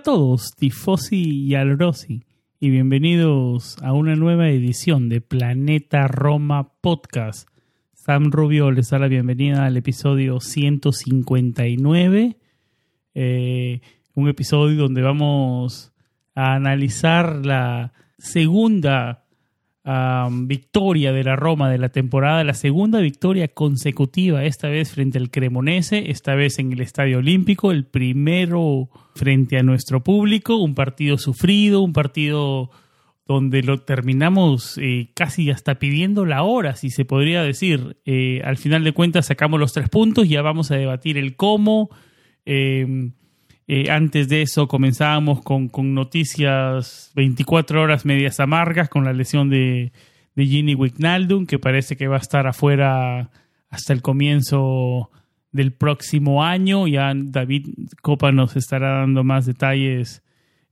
A todos, Tifosi y Alrosi, y bienvenidos a una nueva edición de Planeta Roma Podcast. Sam Rubio les da la bienvenida al episodio 159, eh, un episodio donde vamos a analizar la segunda victoria de la Roma de la temporada, la segunda victoria consecutiva, esta vez frente al Cremonese, esta vez en el Estadio Olímpico, el primero frente a nuestro público, un partido sufrido, un partido donde lo terminamos eh, casi hasta pidiendo la hora, si se podría decir. Eh, al final de cuentas sacamos los tres puntos, ya vamos a debatir el cómo. Eh, eh, antes de eso comenzábamos con, noticias 24 horas medias amargas con la lesión de, de Ginny Wijnaldum, que parece que va a estar afuera hasta el comienzo del próximo año. Ya David Copa nos estará dando más detalles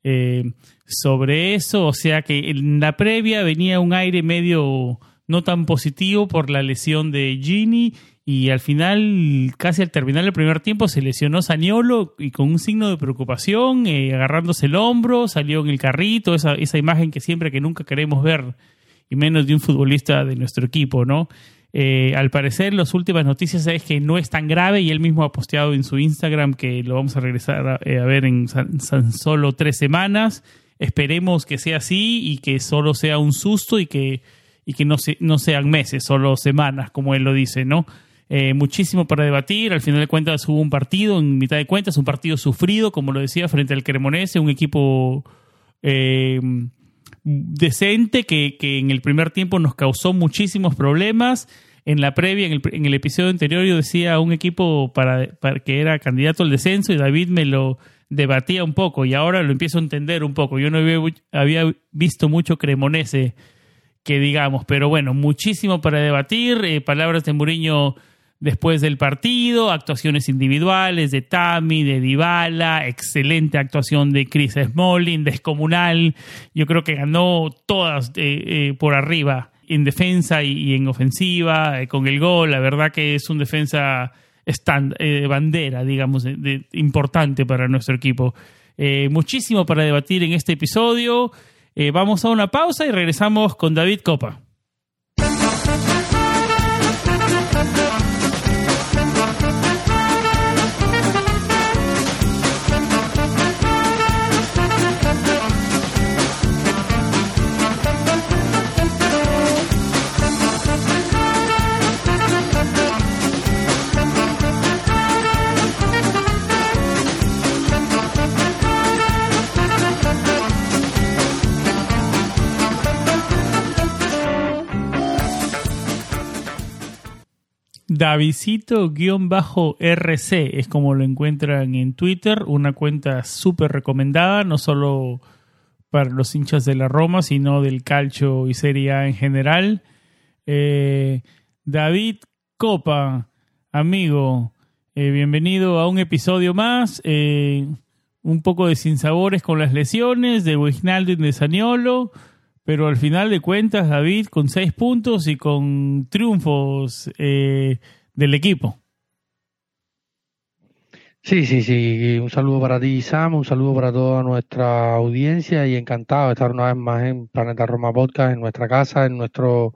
eh, sobre eso. O sea que en la previa venía un aire medio no tan positivo por la lesión de Ginny y al final, casi al terminar el primer tiempo, se lesionó Saniolo y con un signo de preocupación, eh, agarrándose el hombro, salió en el carrito, esa, esa imagen que siempre que nunca queremos ver, y menos de un futbolista de nuestro equipo, ¿no? Eh, al parecer, las últimas noticias es que no es tan grave y él mismo ha posteado en su Instagram que lo vamos a regresar a, eh, ver en solo tres semanas. Esperemos que sea así y que solo sea un susto y que, y que no, no sean meses, solo semanas, como él lo dice, ¿no? Eh, muchísimo para debatir. Al final de cuentas hubo un partido, en mitad de cuentas, un partido sufrido, como lo decía, frente al Cremonese, un equipo eh, decente que, en el primer tiempo nos causó muchísimos problemas. En la previa, en el, en el episodio anterior, yo decía un equipo para, para, que era candidato al descenso y David me lo debatía un poco y ahora lo empiezo a entender un poco. Yo no había, había visto mucho Cremonese que digamos, pero bueno, muchísimo para debatir. Eh, palabras de Muriño después del partido, actuaciones individuales de Tami, de Dybala, excelente actuación de Chris Smalling, descomunal. Yo creo que ganó todas eh, eh, por arriba, en defensa y, en ofensiva, eh, con el gol. La verdad que es un defensa stand, bandera, digamos, importante para nuestro equipo. muchísimo para debatir en este episodio. vamos a una pausa y regresamos con David Copa. Davidito-RC es como lo encuentran en Twitter, una cuenta súper recomendada, no solo para los hinchas de la Roma, sino del calcio y Serie A en general. Eh, David Copa, amigo, eh, bienvenido a un episodio más. Eh, un poco de sinsabores con las lesiones de Wijnaldum de Saniolo pero al final de cuentas, David, con seis puntos y con triunfos eh, del equipo. Sí, sí, sí. Un saludo para ti, Sam, un saludo para toda nuestra audiencia y encantado de estar una vez más en Planeta Roma Podcast, en nuestra casa, en nuestro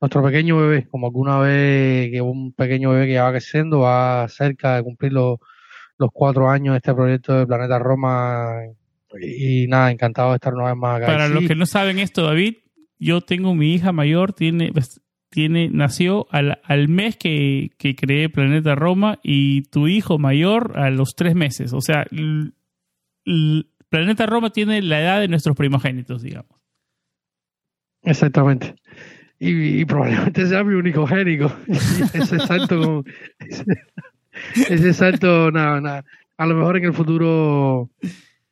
nuestro pequeño bebé, como alguna vez que un pequeño bebé que ya va creciendo, va cerca de cumplir los, los cuatro años de este proyecto de Planeta Roma y nada, encantado de estar una vez más acá. Para los que no saben esto, David, yo tengo mi hija mayor, tiene, pues, tiene, nació al, al mes que, que, creé Planeta Roma y tu hijo mayor a los tres meses. O sea, Planeta Roma tiene la edad de nuestros primogénitos, digamos. Exactamente. Y, probablemente sea mi único génico. ese salto, ese, salto, nada, nada. A lo mejor en el futuro,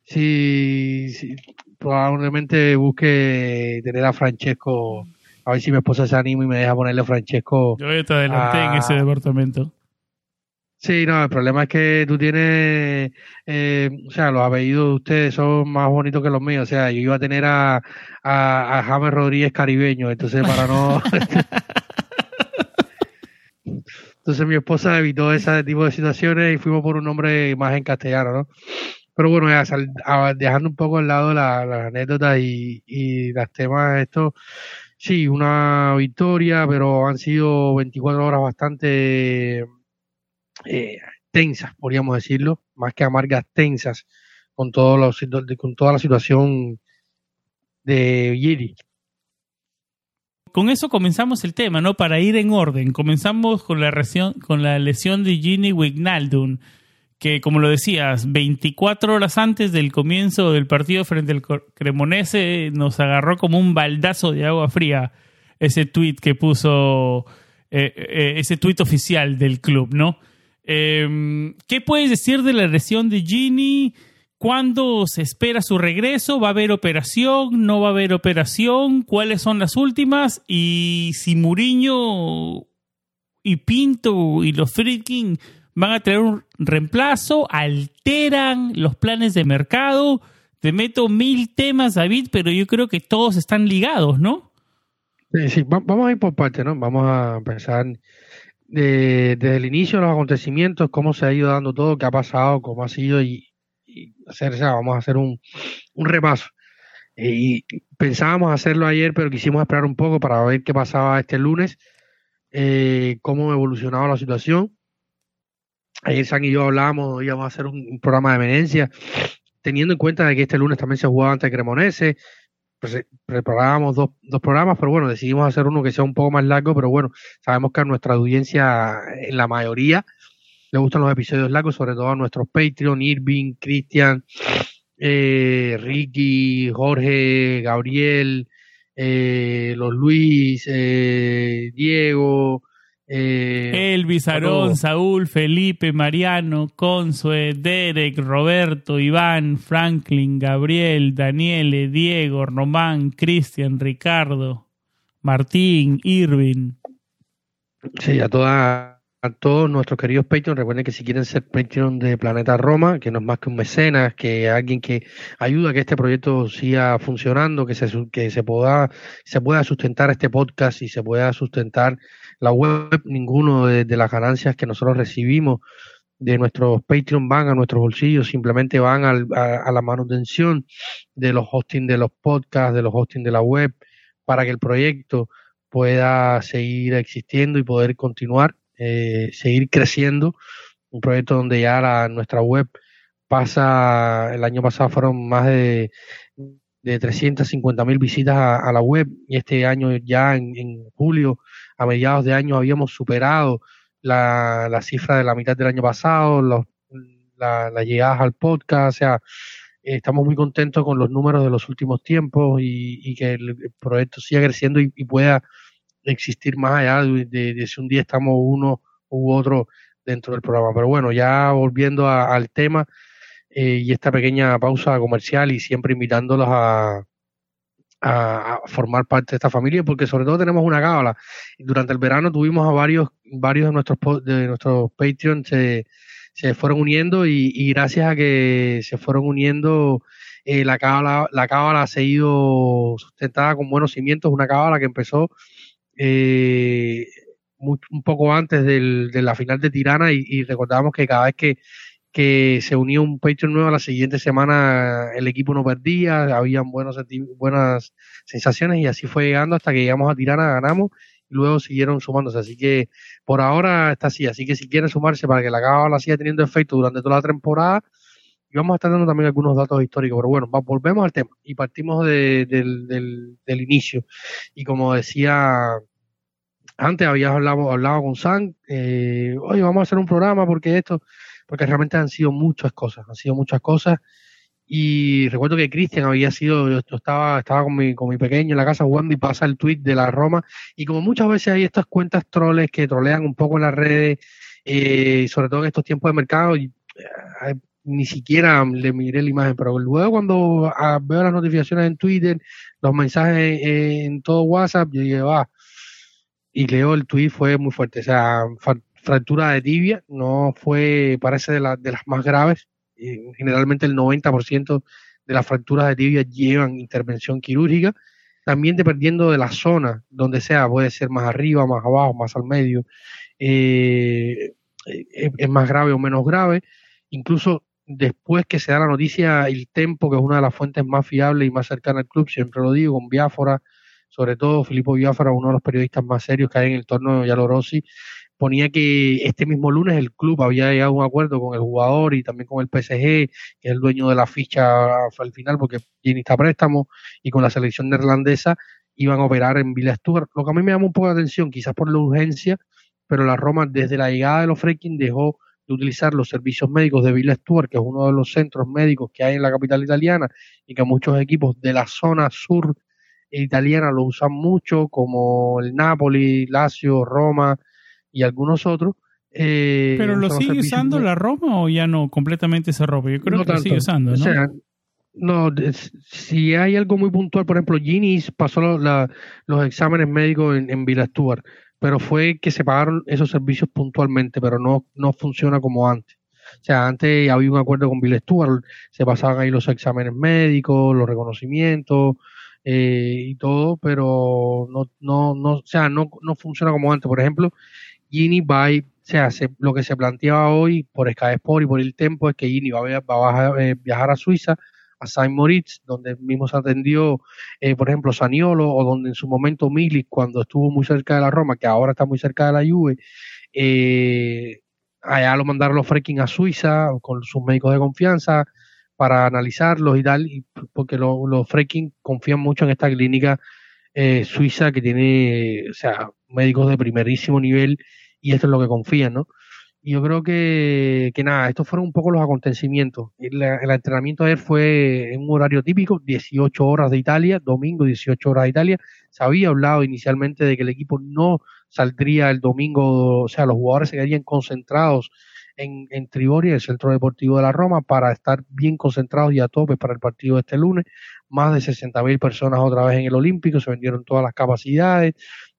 sí, sí, probablemente busque tener a Francesco a ver si mi esposa se anima y me deja ponerle a Francesco. Yo te adelanté en ese departamento. Sí, no, el problema es que tú tienes, eh, o sea, los apellidos de ustedes son más bonitos que los míos. O sea, yo iba a tener a, a, James Rodríguez caribeño, entonces para no... entonces mi esposa evitó ese tipo de situaciones y fuimos por un nombre más en castellano, ¿no? Pero bueno, ya, dejando un poco al lado las la anécdotas y, y los temas, esto, sí, una victoria, pero han sido 24 horas bastante eh, tensas, podríamos decirlo, más que amargas, tensas, con, todo con toda la situación de Giri. Con eso comenzamos el tema, ¿no? Para ir en orden. Comenzamos con la, lesión, con la lesión de Gini Wignaldum, que como lo decías, 24 horas antes del comienzo del partido frente al Cremonese nos agarró como un baldazo de agua fría ese tweet que puso, eh, eh, ese tweet oficial del club, ¿no? Em, ¿Qué puedes decir de la lesión de Gini? ¿Cuándo se espera su regreso? ¿Va a haber operación? ¿No va a haber operación? ¿Cuáles son las últimas? Y si Muriño y Pinto y los Friedkin van a tener un reemplazo, alteran los planes de mercado. Te meto mil temas, David, pero yo creo que todos están ligados, ¿no? Sí, vamos a ir por partes, ¿no? Vamos a empezar desde el inicio de los acontecimientos, cómo se ha ido dando todo, qué ha pasado, cómo ha sido y, hacer, vamos a hacer un, repaso. Y pensábamos hacerlo ayer, pero quisimos esperar un poco para ver qué pasaba este lunes, eh, cómo evolucionaba la situación. Ayer San y yo hablábamos, íbamos a hacer un, programa de emergencia, teniendo en cuenta de que este lunes también se jugaba ante Cremonese, preparábamos dos, dos programas, pero bueno, decidimos hacer uno que sea un poco más largo, pero bueno, sabemos que a nuestra audiencia, en la mayoría, le gustan los episodios largos, sobre todo a nuestros Patreon, Irving, Cristian, eh, Ricky, Jorge, Gabriel, eh, los Luis, eh, Diego, eh, Elvis, Aarón, Saúl, Felipe, Mariano, Consue, Derek, Roberto, Iván, Franklin, Gabriel, Daniele, Diego, Román, Cristian, Ricardo, Martín, Irving. Sí, a, toda, a todos nuestros queridos Patreon, recuerden que si quieren ser Patreon de Planeta Roma, que no es más que un mecenas, que alguien que ayuda a que este proyecto siga funcionando, que se, que se, pueda, se pueda sustentar este podcast y se pueda sustentar la web, ninguno de, las ganancias que nosotros recibimos de nuestros Patreon van a nuestros bolsillos, simplemente van a, la manutención de los hosting de los podcasts, de los hosting de la web, para que el proyecto pueda seguir existiendo y poder continuar, eh, seguir creciendo. Un proyecto donde ya la, nuestra web pasa, el año pasado fueron más de, de 350 mil visitas a, la web y este año ya en julio a mediados de año habíamos superado la, la cifra de la mitad del año pasado, los, la, llegadas al podcast, o sea, estamos muy contentos con los números de los últimos tiempos y, que el, proyecto siga creciendo y, pueda existir más allá de, si un día estamos uno u otro dentro del programa. Pero bueno, ya volviendo al tema eh, y esta pequeña pausa comercial y siempre invitándolos a, a, formar parte de esta familia porque sobre todo tenemos una cábala. Durante el verano tuvimos a varios, varios de nuestros de nuestros Patreons se, se fueron uniendo y, gracias a que se fueron uniendo eh, la cábala, la cábala ha seguido sustentada con buenos cimientos, una cábala que empezó eh, un poco antes del, de la final de Tirana y, y recordamos que cada vez que que se unió un Patreon nuevo la siguiente semana, el equipo no perdía, habían buenos, buenas sensaciones y así fue llegando hasta que llegamos a Tirana, ganamos y luego siguieron sumándose. Así que por ahora está así. Así que si quieren sumarse para que la cábala siga teniendo efecto durante toda la temporada, Y vamos a estar dando también algunos datos históricos, pero bueno, volvemos al tema y partimos del, del, inicio. Y como decía antes, habías hablado, hablado con Sam, eh, oye, vamos a hacer un programa porque esto, porque realmente han sido muchas cosas, han sido muchas cosas. Y recuerdo que Cristian había sido, yo estaba, estaba con mi, con mi pequeño en la casa jugando y pasa el tweet de la Roma. Y como muchas veces hay estas cuentas troles que trolean un poco en las redes, eh, sobre todo en estos tiempos de mercado, eh, ni siquiera le miré la imagen, pero luego cuando ah, veo las notificaciones en Twitter, los mensajes en todo WhatsApp, yo dije, va, y leo el tweet, fue muy fuerte, o sea, fractura de tibia, no fue, parece de, de las más graves, generalmente el 90% de las fracturas de tibia llevan intervención quirúrgica, también dependiendo de la zona, donde sea, puede ser más arriba, más abajo, más al medio, eh, es más grave o menos grave, incluso después que se da la noticia, el Tempo, que es una de las fuentes más fiables y más cercanas al club, siempre lo digo, con Biafora, sobre todo Filippo Biafora, uno de los periodistas más serios que hay en el torneo de Yalorossi, ponía que este mismo lunes el club había llegado a un acuerdo con el jugador y también con el PSG, que es el dueño de la ficha al final, porque Gini está préstamo, y con la selección neerlandesa iban a operar en Villa Stuart. Lo que a mí me llama un poco la atención, quizás por la urgencia, pero la Roma desde la llegada de los Freaking dejó de utilizar los servicios médicos de Villa Stuart, que es uno de los centros médicos que hay en la capital italiana y que muchos equipos de la zona sur italiana lo usan mucho, como el Napoli, Lazio, Roma y algunos otros. Eh, ¿Pero lo sigue usando la Roma o ya no completamente esa ropa? Yo creo que lo sigue usando, ¿no? no, si hay algo muy puntual, por ejemplo, Gini pasó los exámenes médicos en, en Villa Stuart pero fue que se pagaron esos servicios puntualmente, pero no, no funciona como antes. O sea, antes había un acuerdo con Bill Stewart, se pasaban ahí los exámenes médicos, los reconocimientos eh, y todo, pero no, no, no, o sea, no, no funciona como antes. Por ejemplo, Gini va, o sea, lo que se planteaba hoy por Sky Sport y por el Tempo es que Gini va a, va a viajar a Suiza a Saint Moritz, donde mismo se atendió, eh, por ejemplo, Saniolo, o donde en su momento Milik, cuando estuvo muy cerca de la Roma, que ahora está muy cerca de la Juve, eh, allá lo mandaron los freaking a Suiza con sus médicos de confianza para analizarlos y tal, y porque los, freaking confían mucho en esta clínica eh, suiza que tiene, o sea, médicos de primerísimo nivel y esto es lo que confían, ¿no? yo creo que, que nada, estos fueron un poco los acontecimientos. El, el, entrenamiento ayer fue en un horario típico, 18 horas de Italia, domingo 18 horas de Italia. Se había hablado inicialmente de que el equipo no saldría el domingo, o sea, los jugadores se quedarían concentrados en, en Trigoria, el centro deportivo de la Roma, para estar bien concentrados y a tope para el partido de este lunes. Más de 60.000 personas otra vez en el Olímpico, se vendieron todas las capacidades.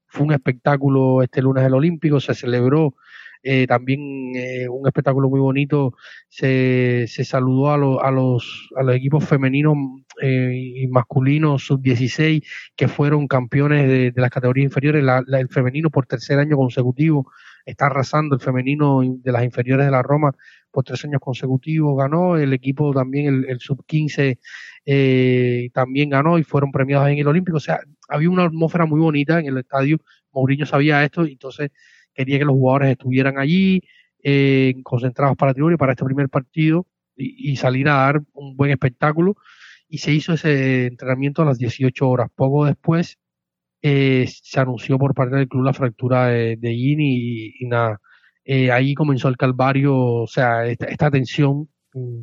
Fue un espectáculo este lunes el Olímpico, se celebró eh, también eh, un espectáculo muy bonito. Se, se saludó a, a, los, a los equipos femeninos eh, y masculinos sub-16 que fueron campeones de, las categorías inferiores. el femenino por tercer año consecutivo está arrasando. El femenino de las inferiores de la Roma por tres años consecutivos ganó. El equipo también, el, el sub-15 también ganó y fueron premiados en el Olímpico. O sea, había una atmósfera muy bonita en el estadio. Mourinho sabía esto y entonces quería que los jugadores estuvieran allí, eh, concentrados para y para este primer partido y, salir a dar un buen espectáculo. Y se hizo ese entrenamiento a las 18 horas. Poco después eh, se anunció por parte del club la fractura de, de Gini y, nada. Eh, ahí comenzó el calvario, o sea, esta, tensión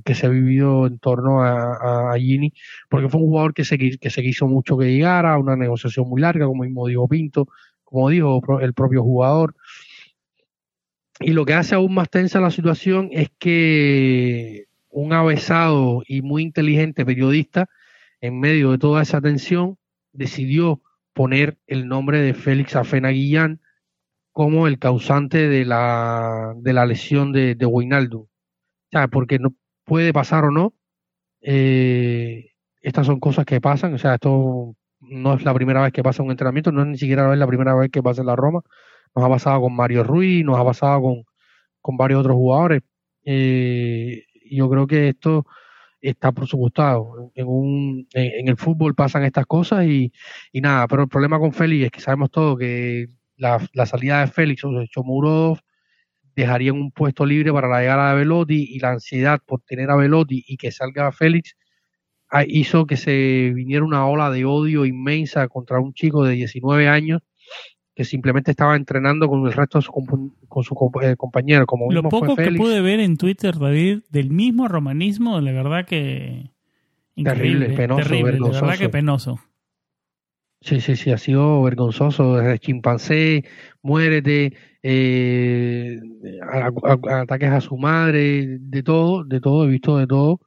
que se ha vivido en torno a, a, Gini, porque fue un jugador que se, que se quiso mucho que llegara, una negociación muy larga, como mismo dijo Pinto, como dijo el propio jugador. Y lo que hace aún más tensa la situación es que un avesado y muy inteligente periodista, en medio de toda esa tensión, decidió poner el nombre de Félix Afena Guillán como el causante de la, de la lesión de, de O sea, porque no puede pasar o no. Eh, estas son cosas que pasan. O sea, esto no es la primera vez que pasa un entrenamiento, no es ni siquiera la primera vez que pasa en la Roma nos ha pasado con Mario Ruiz, nos ha pasado con, con varios otros jugadores. Eh, yo creo que esto está por supuesto en, un, en, el fútbol pasan estas cosas y, y, nada, pero el problema con Félix es que sabemos todo que la, la salida de Félix o de Chomurov dejarían un puesto libre para la llegada de Velotti y la ansiedad por tener a Velotti y que salga Félix hizo que se viniera una ola de odio inmensa contra un chico de 19 años que simplemente estaba entrenando con el resto de su, con su eh, compañero. Como Lo poco que pude ver en Twitter, David, del mismo romanismo, la verdad que... Increíble, terrible, penoso, terrible, La verdad que penoso. Sí, sí, sí, ha sido vergonzoso. Desde chimpancé, muérete, eh, ataques a su madre, de todo, de todo, he visto de todo.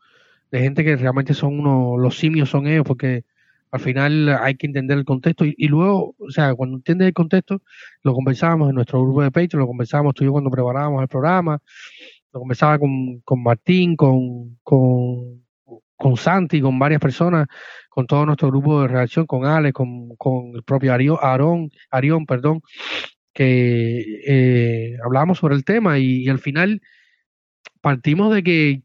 De gente que realmente son unos, los simios son ellos, porque al final hay que entender el contexto. Y, luego, o sea, cuando entiendes el contexto, lo conversábamos en nuestro grupo de Patreon, lo conversábamos tú y yo cuando preparábamos el programa, lo conversaba con, con Martín, con, con, con Santi, con varias personas con todo nuestro grupo de reacción, con Ale, con, con el propio Arión, Arión, perdón, que eh, hablábamos sobre el tema y, al final partimos de que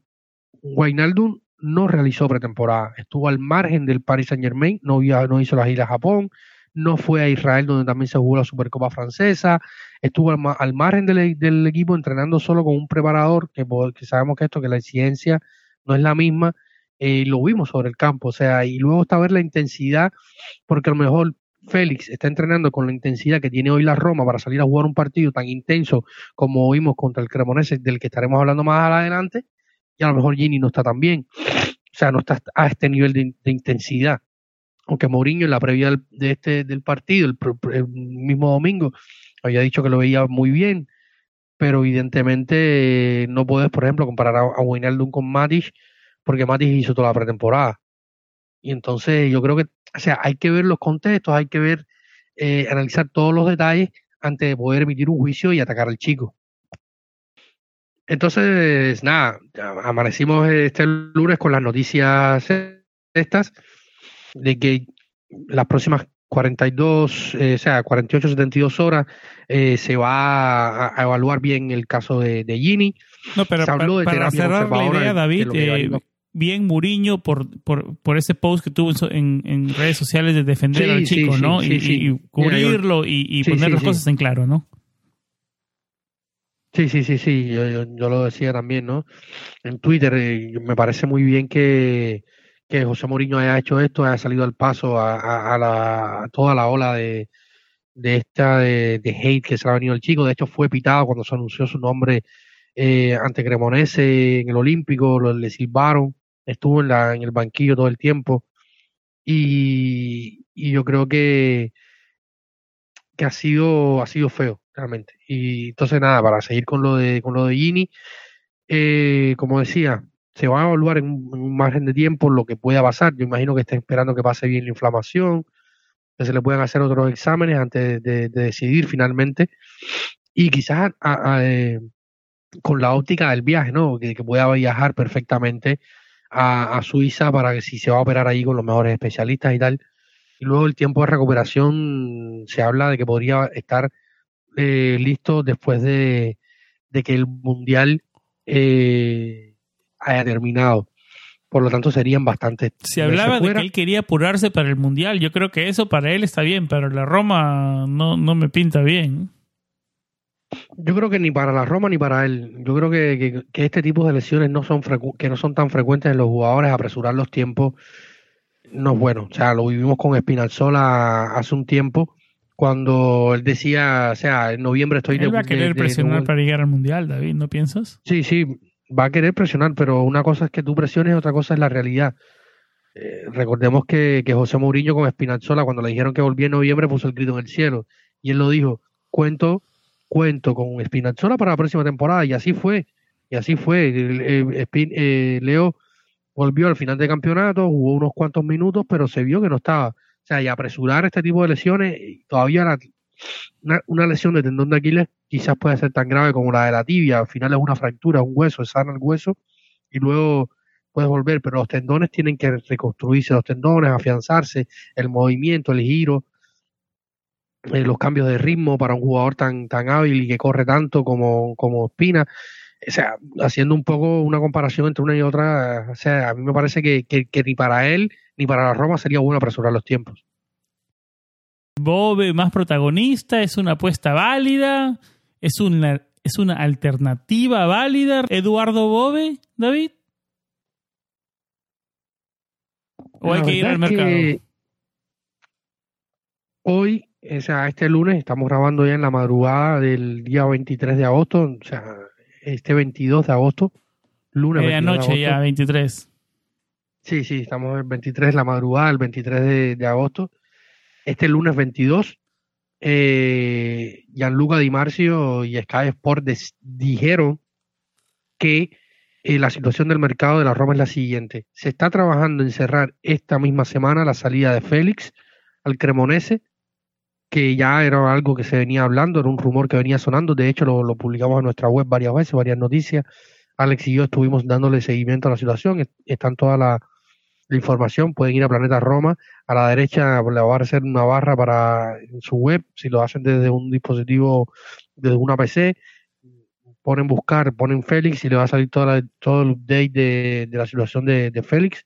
Wijnaldum no realizó pretemporada, estuvo al margen del Paris Saint Germain, no, no hizo la gira a Japón, no fue a Israel donde también se jugó la Supercopa Francesa, estuvo al, margen del, equipo entrenando solo con un preparador, que, que sabemos que esto, que la ciencia no es la misma, eh, lo vimos sobre el campo, o sea, y luego está ver la intensidad, porque a lo mejor Félix está entrenando con la intensidad que tiene hoy la Roma para salir a jugar un partido tan intenso como vimos contra el Cremonese, del que estaremos hablando más adelante, y a lo mejor Gini no está tan bien, o sea, no está a este nivel de, intensidad. Aunque Mourinho en la previa de este, del partido, el, mismo domingo, había dicho que lo veía muy bien, pero evidentemente no puedes, por ejemplo, comparar a, a Wijnaldum con Matic, porque Matis hizo toda la pretemporada. Y entonces yo creo que, o sea, hay que ver los contextos, hay que ver, eh, analizar todos los detalles antes de poder emitir un juicio y atacar al chico. Entonces, nada, amanecimos este lunes con las noticias estas de que las próximas 42, eh, o sea, 48, 72 horas eh, se va a, evaluar bien el caso de, de Gini. No, pero para, cerrar la idea, David, bien Muriño por, por, por ese post que tuvo en, en redes sociales de defender al chico, ¿no? y, cubrirlo y, poner las cosas en claro, ¿no? Sí, sí, sí, sí, yo, yo, lo decía también, ¿no? En Twitter eh, me parece muy bien que, que José Mourinho haya hecho esto, haya salido al paso a, a, la, toda la ola de, de esta de, de, hate que se le ha venido al chico. De hecho, fue pitado cuando se anunció su nombre eh, ante Cremonese en el Olímpico, lo, le silbaron estuvo en, la, en el banquillo todo el tiempo y, y yo creo que, que ha sido, ha sido feo realmente. Y entonces nada, para seguir con lo de, con lo de Gini, eh, como decía, se va a evaluar en un, margen de tiempo lo que pueda pasar. Yo imagino que está esperando que pase bien la inflamación, que se le puedan hacer otros exámenes antes de, decidir finalmente. Y quizás eh, con la óptica del viaje, ¿no? Que, que pueda viajar perfectamente a, Suiza para que si se va a operar ahí con los mejores especialistas y tal. Y luego el tiempo de recuperación se habla de que podría estar eh, listo después de, que el mundial eh, haya terminado. Por lo tanto, serían bastantes. Se hablaba de que él quería apurarse para el mundial. Yo creo que eso para él está bien, pero la Roma no, no me pinta bien. Yo creo que ni para la Roma ni para él. Yo creo que, este tipo de lesiones no son que no son tan frecuentes en los jugadores. Apresurar los tiempos no es bueno. O sea, lo vivimos con Espinalzola hace un tiempo cuando él decía, o sea, en noviembre estoy él va a querer presionar para llegar al mundial, David, ¿no piensas? Sí, sí, va a querer presionar, pero una cosa es que tú presiones, otra cosa es la realidad. Eh, recordemos que, que José Mourinho con Espinazzola, cuando le dijeron que volvía en noviembre, puso el grito en el cielo. Y él lo dijo, cuento cuento con Spinazzola para la próxima temporada y así fue, y así fue. Eh, Leo volvió al final del campeonato, jugó unos cuantos minutos, pero se vio que no estaba. O sea, y apresurar este tipo de lesiones, todavía una, lesión de tendón de Aquiles quizás puede ser tan grave como la de la tibia, al final es una fractura, un hueso, es sana el hueso y luego puedes volver, pero los tendones tienen que reconstruirse, los tendones, afianzarse, el movimiento, el giro, eh, los cambios de ritmo para un jugador tan, tan hábil y que corre tanto como, como Espina. O sea, haciendo un poco una comparación entre una y otra, o sea, a mí me parece que, que, ni para él ni para la Roma sería bueno apresurar los tiempos. Bob más protagonista, es una apuesta válida, es un es una alternativa válida, Eduardo Bobe, David? ¿O hay que ir al mercado? Hoy, o sea, este lunes, estamos grabando ya en la madrugada del día 23 de agosto, o sea, este 22 de agosto, lunes 22 de Medianoche ya, agosto. 23. Sí, sí, estamos el 23, la madrugada, el 23 de, de agosto. Este lunes 22, eh, Gianluca Di Marzio y Sky Sport dijeron que eh, la situación del mercado de la Roma es la siguiente. Se está trabajando en cerrar esta misma semana la salida de Félix al Cremonese, que ya era algo que se venía hablando, era un rumor que venía sonando. De hecho, lo, publicamos en nuestra web varias veces, varias noticias. Alex y yo estuvimos dándole seguimiento a la situación. est- Están toda la, la información. Pueden ir a Planeta Roma. A la derecha le va a aparecer una barra para su web. Si lo hacen desde un dispositivo, desde una PC, ponen buscar, ponen Félix y le va a salir toda la- todo el update de, de la situación de, de Félix.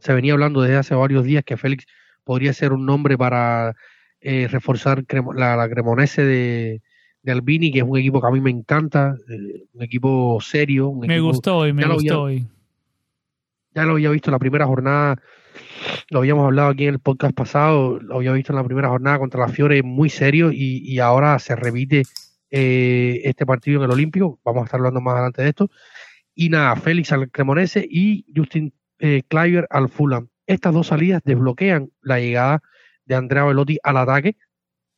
Se venía hablando desde hace varios días que Félix podría ser un nombre para eh, reforzar Cremo- la, la Cremonese de, de Albini, que es un equipo que a mí me encanta, eh, un equipo serio. Un Me equipo- gustó hoy, me gustó había- hoy. Ya lo había visto en la primera jornada, lo habíamos hablado aquí en el podcast pasado, lo había visto en la primera jornada contra la Fiore muy serio y, y ahora se repite eh, este partido en el Olímpico, vamos a estar hablando más adelante de esto, y nada, Félix al Cremonese y Justin eh, al Fulham. Estas dos salidas desbloquean la llegada de Andrea Velotti al ataque,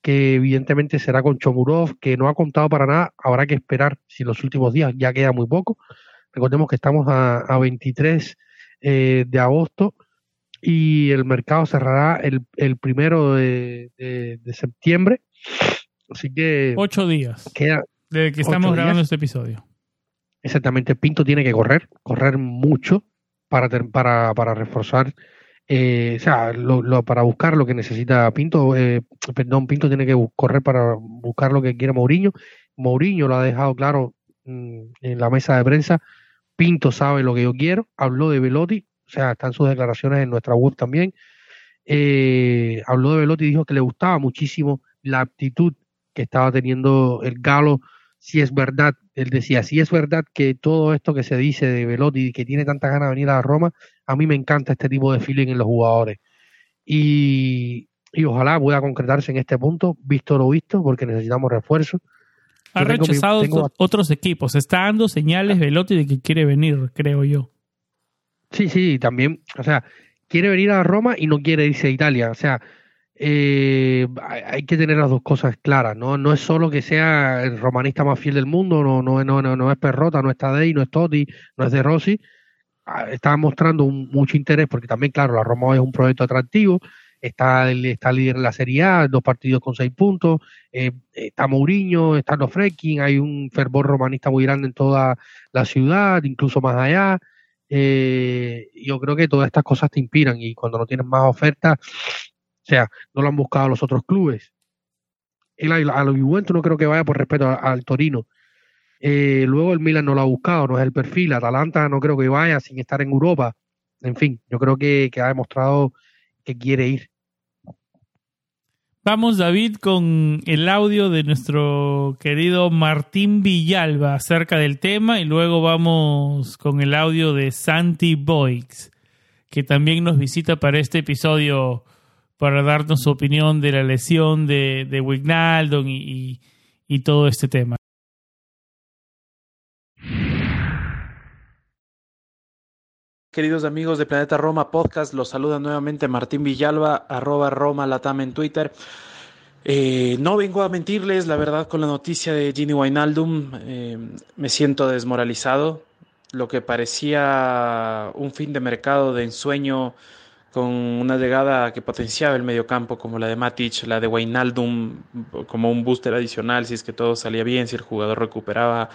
que evidentemente será con Chomurov, que no ha contado para nada, habrá que esperar si en los últimos días ya queda muy poco. Recordemos que estamos a, a 23 eh, de agosto y el mercado cerrará el, el primero de, de- de septiembre. Así que Ocho días queda desde que estamos grabando días. este episodio. exactamente. Pinto tiene que correr, correr mucho para, ter- para, para reforzar, eh, o sea, lo, lo- para buscar lo que necesita Pinto. eh, perdón, Pinto tiene que correr para buscar lo que quiere Mourinho. Mourinho lo ha dejado claro mm, en la mesa de prensa. Pinto sabe lo que yo quiero. Habló de Velotti, o sea, están sus declaraciones en nuestra web también. Eh, habló de Velotti y dijo que le gustaba muchísimo la actitud que estaba teniendo el Galo. Si es verdad, él decía, si es verdad que todo esto que se dice de Velotti, que tiene tantas ganas de venir a Roma, a mí me encanta este tipo de feeling en los jugadores. Y, y ojalá pueda concretarse en este punto, visto lo visto, porque necesitamos refuerzo. Ha mi- rechazado tengo- otros equipos. Está dando señales Velotti de que quiere venir, creo yo. Sí, sí, también, o sea, quiere venir a Roma y no quiere irse a Italia, o sea, eh, hay que tener las dos cosas claras, ¿no? No es solo que sea el romanista más fiel del mundo, no, no, no, no, no es Perrota, no es Tadei, no es Totti, no es De Rossi, Ah, está mostrando un- mucho interés porque también, claro, la Roma es un proyecto atractivo, está, el- está líder en la Serie A, dos partidos con seis puntos, eh, está Mourinho, están los Frecking, hay un fervor romanista muy grande en toda la ciudad, incluso más allá. Eh, yo creo que todas estas cosas te inspiran y cuando no tienes más ofertas, o sea, no lo han buscado los otros clubes. El, a la Juventus no creo que vaya por respeto al Torino. Eh, luego el Milan no lo ha buscado, no es el perfil. Atalanta no creo que vaya sin estar en Europa. En fin, yo creo que ha demostrado que quiere ir. Vamos, David, con el audio de nuestro querido Martín Villalba acerca del tema y luego vamos con el audio de Santi Boix, que también nos visita para este episodio para darnos su opinión de la lesión de, de Wijnaldum y, y- y todo este tema. Queridos amigos de Planeta Roma Podcast, los saluda nuevamente Martín Villalba, arroba Roma Latam en Twitter. Eh, no vengo a mentirles, la verdad, con la noticia de Gini Wijnaldum eh, me siento desmoralizado. Lo que parecía un fin de mercado de ensueño con una llegada que potenciaba el mediocampo como la de Matic, la de Wijnaldum como un booster adicional si es que todo salía bien, si el jugador recuperaba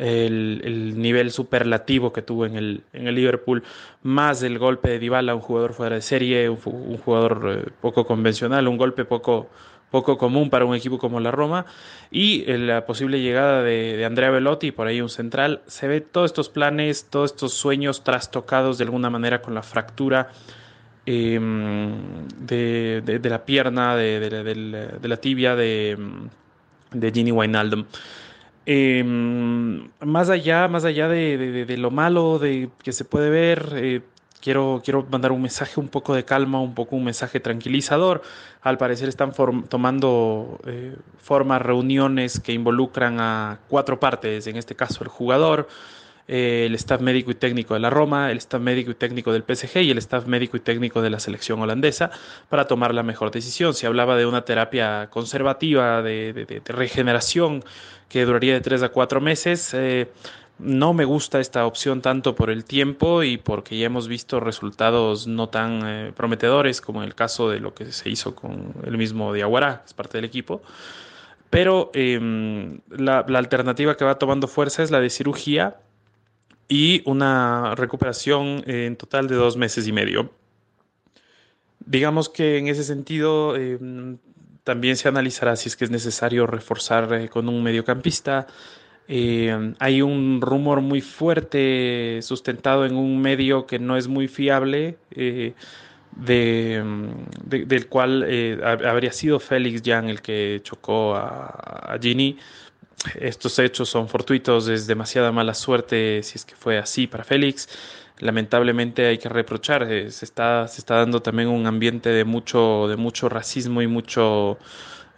el, el nivel superlativo que tuvo en el, en el Liverpool, más el golpe de Dybala, un jugador fuera de serie, un, jugador eh, poco convencional, un golpe poco, poco común para un equipo como la Roma, y eh, la posible llegada de, Andrea Velotti, por ahí un central, se ve todos estos planes, todos estos sueños trastocados de alguna manera con la fractura eh, de, de- la pierna, de, la- tibia de, de Gini Wijnaldum. Em, más allá, más allá de, lo malo de que se puede ver, eh, quiero, quiero mandar un mensaje un poco de calma, un poco un mensaje tranquilizador. Al parecer están tomando eh, formas reuniones que involucran a cuatro partes, en este caso el jugador, eh, el staff médico y técnico de la Roma, el staff médico y técnico del PSG y el staff médico y técnico de la selección holandesa para tomar la mejor decisión. Se hablaba de una terapia conservativa, de, regeneración que duraría de tres a cuatro meses. Eh, no me gusta esta opción tanto por el tiempo y porque ya hemos visto resultados no tan eh, prometedores como en el caso de lo que se hizo con el mismo Diaguara, que es parte del equipo. Pero em, la, la alternativa que va tomando fuerza es la de cirugía y una recuperación en total de dos meses y medio. Digamos que en ese sentido em, también se analizará si es que es necesario reforzar eh, con un mediocampista. Hay un rumor muy fuerte sustentado en un medio que no es muy fiable, eh, del cual eh, habría sido Félix Jan el que chocó a, a Gini estos hechos son fortuitos, es demasiada mala suerte si es que fue así para Félix. Lamentablemente hay que reprochar, eh, se, está, se está dando también un ambiente de mucho, de mucho racismo y mucho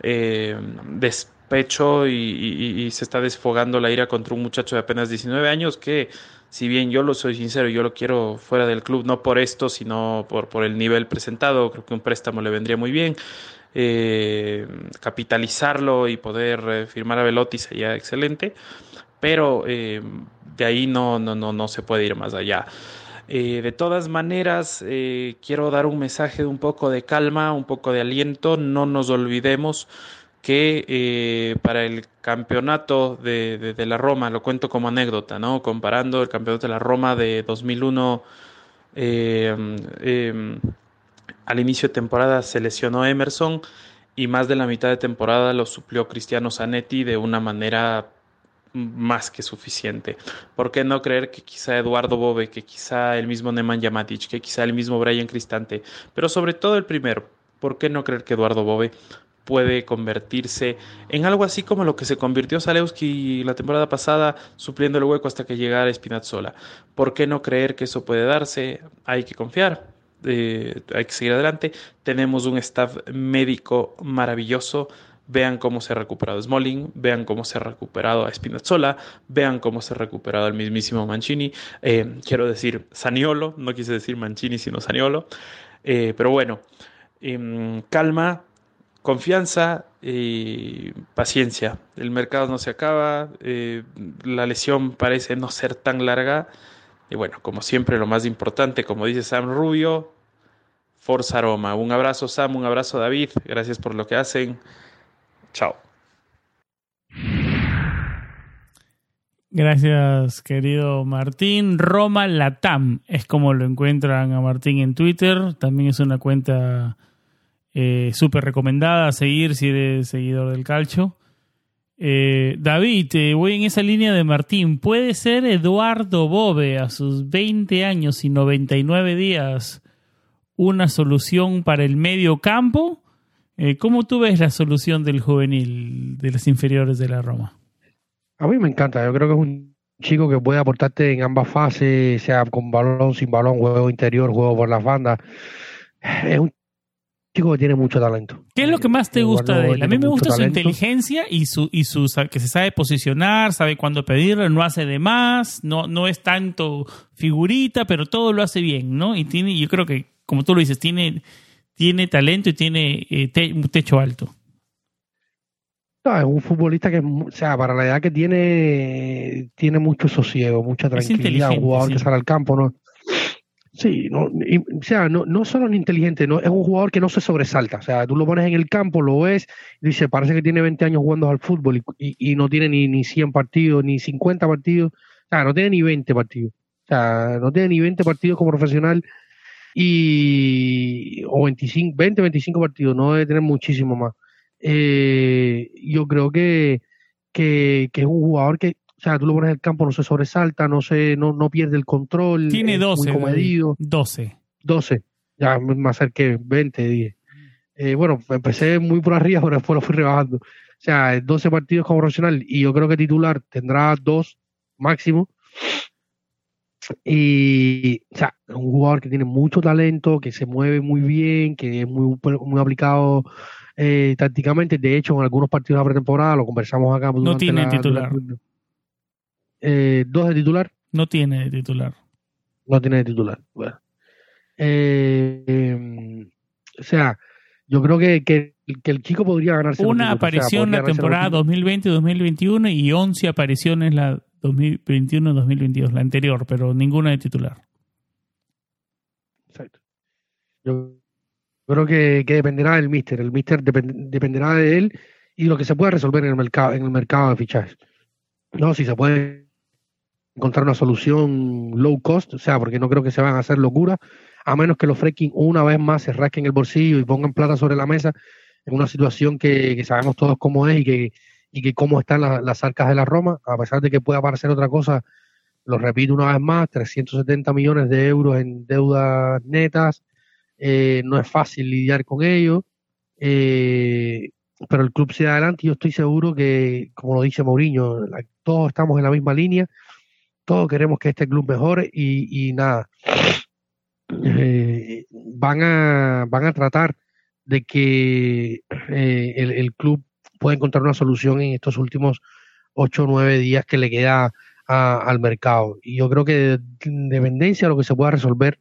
eh, despecho y, se está desfogando la ira contra un muchacho de apenas 19 años que, si bien yo lo soy sincero, yo lo quiero fuera del club, no por esto, sino por, por el nivel presentado, creo que un préstamo le vendría muy bien eh, capitalizarlo y poder eh, firmar a Velotti sería excelente, pero eh, de ahí no, no, no, no se puede ir más allá. De todas maneras, quiero dar un mensaje de un poco de calma, un poco de aliento. No nos olvidemos que para el campeonato de, de, la Roma, lo cuento como anécdota, ¿no? Comparando el campeonato de la Roma de 2001 al inicio de temporada se lesionó Emerson y más de la mitad de temporada lo suplió Cristiano Zanetti de una manera más que suficiente. ¿Por qué no creer que quizá Eduardo Bobe, que quizá el mismo Nemanja Matic, que quizá el mismo Brian Cristante, pero sobre todo el primero, ¿por qué no creer que Eduardo Bobe puede convertirse en algo así como lo que se convirtió Zalewski la temporada pasada, supliendo el hueco hasta que llegara Spinazzola? ¿Por qué no creer que eso puede darse? Hay que confiar. Eh, hay que seguir adelante. Tenemos un staff médico maravilloso. Vean cómo se ha recuperado Smalling, vean cómo se ha recuperado a Spinazzola, vean cómo se ha recuperado el mismísimo Mancini. Eh, quiero decir Saniolo, no quise decir Mancini, sino Saniolo. Eh, pero bueno, em, calma, confianza y paciencia. El mercado no se acaba, la lesión parece no ser tan larga y bueno, como siempre, lo más importante, como dice Sam Rubio, Forza Aroma. Un abrazo Sam, un abrazo David, gracias por lo que hacen. Chao. Gracias, querido Martín. Roma Latam es como lo encuentran a Martín en Twitter. También es una cuenta eh, súper recomendada a seguir si eres seguidor del calcio. Eh, David, voy en esa línea de Martín. ¿Puede ser Eduardo Bobe a sus 20 años y 99 días una solución para el medio campo? Eh, ¿Cómo tú ves la solución del juvenil de las inferiores de la Roma? A mí me encanta. Yo creo que es un chico que puede aportarte en ambas fases, sea con balón, sin balón, juego interior, juego por las bandas. Es un chico que tiene mucho talento. ¿Qué es lo que más te gusta de él? A mí me gusta su inteligencia y su y su que se sabe posicionar, sabe cuándo pedirlo, no hace de más, no no es tanto figurita, pero todo lo hace bien, ¿no? Y tiene yo creo que como tú lo dices, tiene tiene talento y tiene eh, un techo alto. No, es un futbolista que, o sea, para la edad que tiene, tiene mucho sosiego, mucha tranquilidad, un jugador que sale al campo, ¿no? Sí, no, o sea, no, no solo es inteligente, no, es un jugador que no se sobresalta. O sea, tú lo pones en el campo, lo ves, y dice, parece que tiene 20 años jugando al fútbol y, y, no tiene ni, ni 100 partidos, ni 50 partidos. O sea, no tiene ni 20 partidos. O sea, no tiene ni 20 partidos como profesional y o 25, 20, 25 partidos, no debe tener muchísimo más. Eh, yo creo que, que, que es un jugador que o sea, tú lo pones en el campo, no se sobresalta, no se, no, no pierde el control. Tiene 12. Muy comedido. 12. 12. Ya me acerqué, 20, 10. Eh, bueno, empecé muy por arriba, pero después lo fui rebajando. sea, 12 partidos como profesional y yo creo que titular tendrá dos máximo. Y, o sea, un jugador que tiene mucho talento, que se mueve muy bien, que es muy, muy aplicado eh, tácticamente. De hecho, en algunos partidos de la pretemporada, lo conversamos acá. No tiene titular. Eh, ¿Dos de titular? No tiene de titular. No tiene de titular. Bueno. Eh, o sea, yo creo que, que, el chico podría ganarse. Una aparición en la temporada 2020-2021 y 11 apariciones la 2021-2022, la anterior, pero ninguna de titular. Exacto. Yo creo que, dependerá del míster. El míster dependerá de él y lo que se pueda resolver en el mercado, en el mercado de fichajes. No, si se puede encontrar una solución low cost, o sea, porque no creo que se van a hacer locuras, a menos que los freaking una vez más se rasquen el bolsillo y pongan plata sobre la mesa en una situación que sabemos todos cómo es y que y que cómo están las arcas de la Roma, a pesar de que pueda parecer otra cosa, lo repito una vez más, 370 millones de euros en deudas netas, eh, no es fácil lidiar con ello, eh, pero el club sigue adelante y yo estoy seguro que, como lo dice Mourinho, todos estamos en la misma línea, todos queremos que este club mejore y, nada, eh, van, a, van a tratar de que el, el club puede encontrar una solución en estos últimos ocho o nueve días que le queda al mercado. Y yo creo que de dependencia de lo que se pueda resolver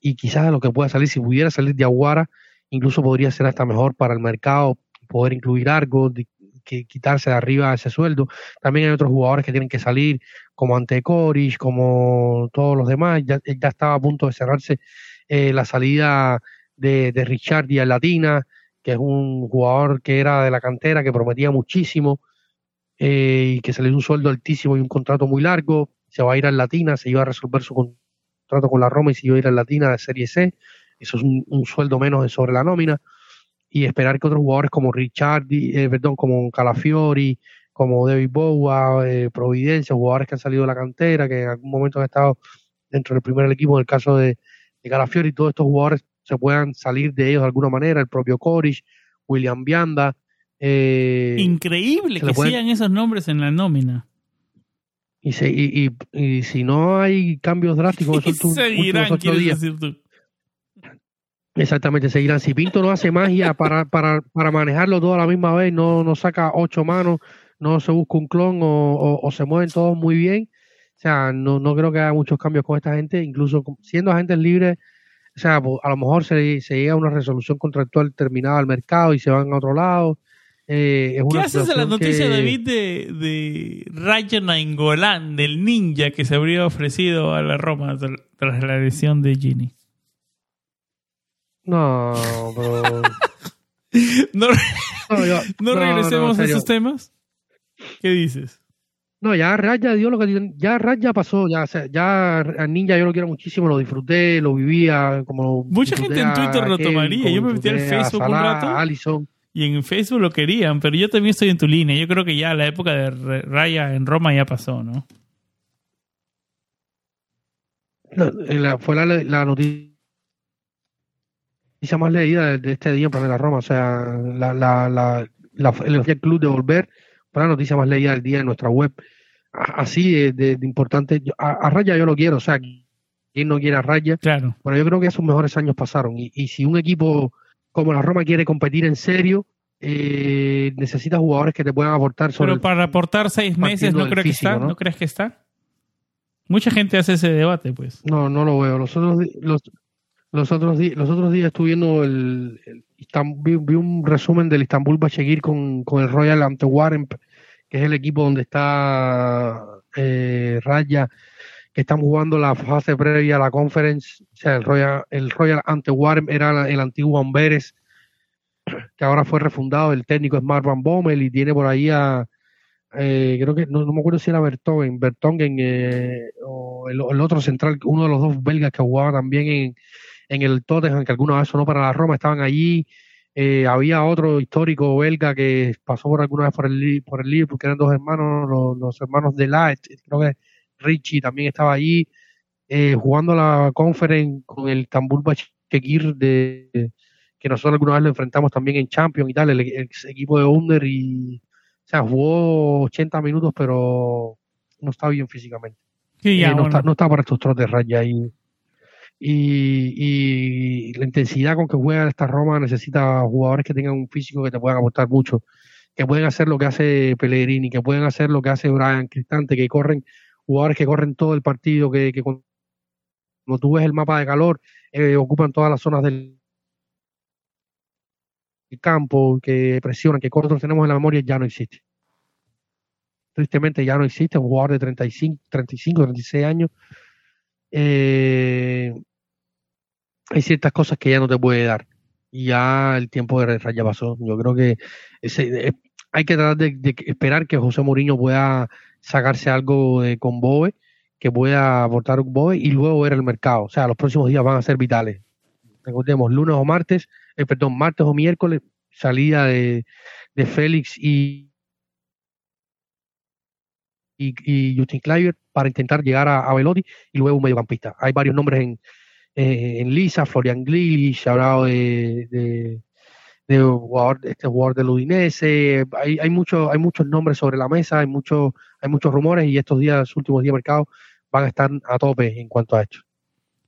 y quizás de lo que pueda salir, si pudiera salir de Aguara, incluso podría ser hasta mejor para el mercado, poder incluir algo, que quitarse de arriba ese sueldo. También hay otros jugadores que tienen que salir, como Ante Corish, como todos los demás. Ya, ya estaba a punto de cerrarse eh, la salida de, de Richard y Latina que es un jugador que era de la cantera, que prometía muchísimo eh, y que se le dio un sueldo altísimo y un contrato muy largo. Se va a ir al Latina, se iba a resolver su contrato con la Roma y se iba a ir al Latina de Serie C. Eso es un, sueldo menos sobre la nómina. Y esperar que otros jugadores como Richard, eh, perdón, como Calafiori, como David Bowa, eh, Providencia, jugadores que han salido de la cantera, que en algún momento han estado dentro del primer equipo, en el caso de, de Calafiori, todos estos jugadores se puedan salir de ellos de alguna manera, el propio Corish, William Bianda. Eh, Increíble que sigan esos nombres en la nómina. Y, y, y, si no hay cambios drásticos, seguirán, Decir tú. Exactamente, seguirán. Si Pinto no hace magia para, para, para manejarlo todo a la misma vez, no, no saca ocho manos, no se busca un clon o, o, se mueven todos muy bien. O sea, no, no creo que haya muchos cambios con esta gente, incluso siendo agentes libres o sea, pues, a lo mejor se, se llega a una resolución contractual terminada al mercado y se van a otro lado. Eh, ¿Qué haces de la noticia, David, de, de Rayo Nainggolan, del ninja que se habría ofrecido a la Roma tras la lesión de Gini? No, no, no, regresemos a esos temas. ¿Qué dices? No, ya Raya dio lo que ya Raya pasó, ya, ya a Ninja yo lo quiero muchísimo, lo disfruté, lo vivía como mucha gente en Twitter lo tomaría, yo me metí al Facebook un rato y en Facebook lo querían, pero yo también estoy en tu línea, yo creo que ya la época de Raya en Roma ya pasó, ¿no? fue la, la, noticia más leída de, este día para la Roma, o sea, la, la, la, el club de volver la noticia más leída del día en nuestra web. Así de, importante. A, Raya yo lo quiero, o sea, ¿quién no quiere a Raya? Claro. Pero yo creo que esos mejores años pasaron. Y, si un equipo como la Roma quiere competir en serio, eh, necesita jugadores que te puedan aportar sobre Pero para aportar seis meses, ¿no, creo que está? ¿no? crees que está? Mucha gente hace ese debate, pues. No, no lo veo. Los otros, los, los otros, los otros días estuve viendo el, vi, un resumen del Istanbul Bachegir con, con el Royal Antwerp que es el equipo donde está eh, Raya, que están jugando la fase previa a la conference. O sea, el Royal, el Royal Antwerp era el antiguo Amberes, que ahora fue refundado. El técnico es Marvan Bommel y tiene por ahí a. Eh, creo que no, me acuerdo si era Bertongen, Bertongen eh, o el, otro central, uno de los dos belgas que jugaba también en, en el Tottenham, que alguna vez sonó para la Roma, estaban allí. Eh, había otro histórico belga que pasó por alguna vez por el, por el Liverpool, que eran dos hermanos, los, hermanos de Light, creo que Richie también estaba allí, eh, jugando la conference con el Tambul Bachekir, de que nosotros alguna vez lo enfrentamos también en Champions y tal, el, equipo de Under y O sea, jugó 80 minutos, pero no está bien físicamente. Sí, ya, Eh, no, bueno. está, no está para estos trotes raya y, y, y la intensidad con que juega esta Roma necesita jugadores que tengan un físico que te puedan aportar mucho, que pueden hacer lo que hace Pellegrini, que pueden hacer lo que hace Brian Cristante, que corren, jugadores que corren todo el partido, que, cuando tú ves el mapa de calor, eh, ocupan todas las zonas del campo, que presionan, que nosotros tenemos en la memoria, ya no existe. Tristemente ya no existe, un jugador de 35, 35 36 años. Eh, hay ciertas cosas que ya no te puede dar. Y ya el tiempo de Raya pasó. Yo creo que eh, hay que tratar de, esperar que José Mourinho pueda sacarse algo de, con Boe, que pueda aportar un Boe y luego ver el mercado. O sea, los próximos días van a ser vitales. Recordemos, lunes o martes, eh, perdón, martes o miércoles, salida de Félix y, y, Justin Kluivert para intentar llegar a, a Velotti y luego un mediocampista. Hay varios nombres en, eh, en Lisa, Florian ha hablado de, de, de jugador, este jugador del Udinese, hay, hay, mucho, hay muchos nombres sobre la mesa, hay, mucho, hay muchos rumores y estos días, últimos días de mercado, van a estar a tope en cuanto a esto.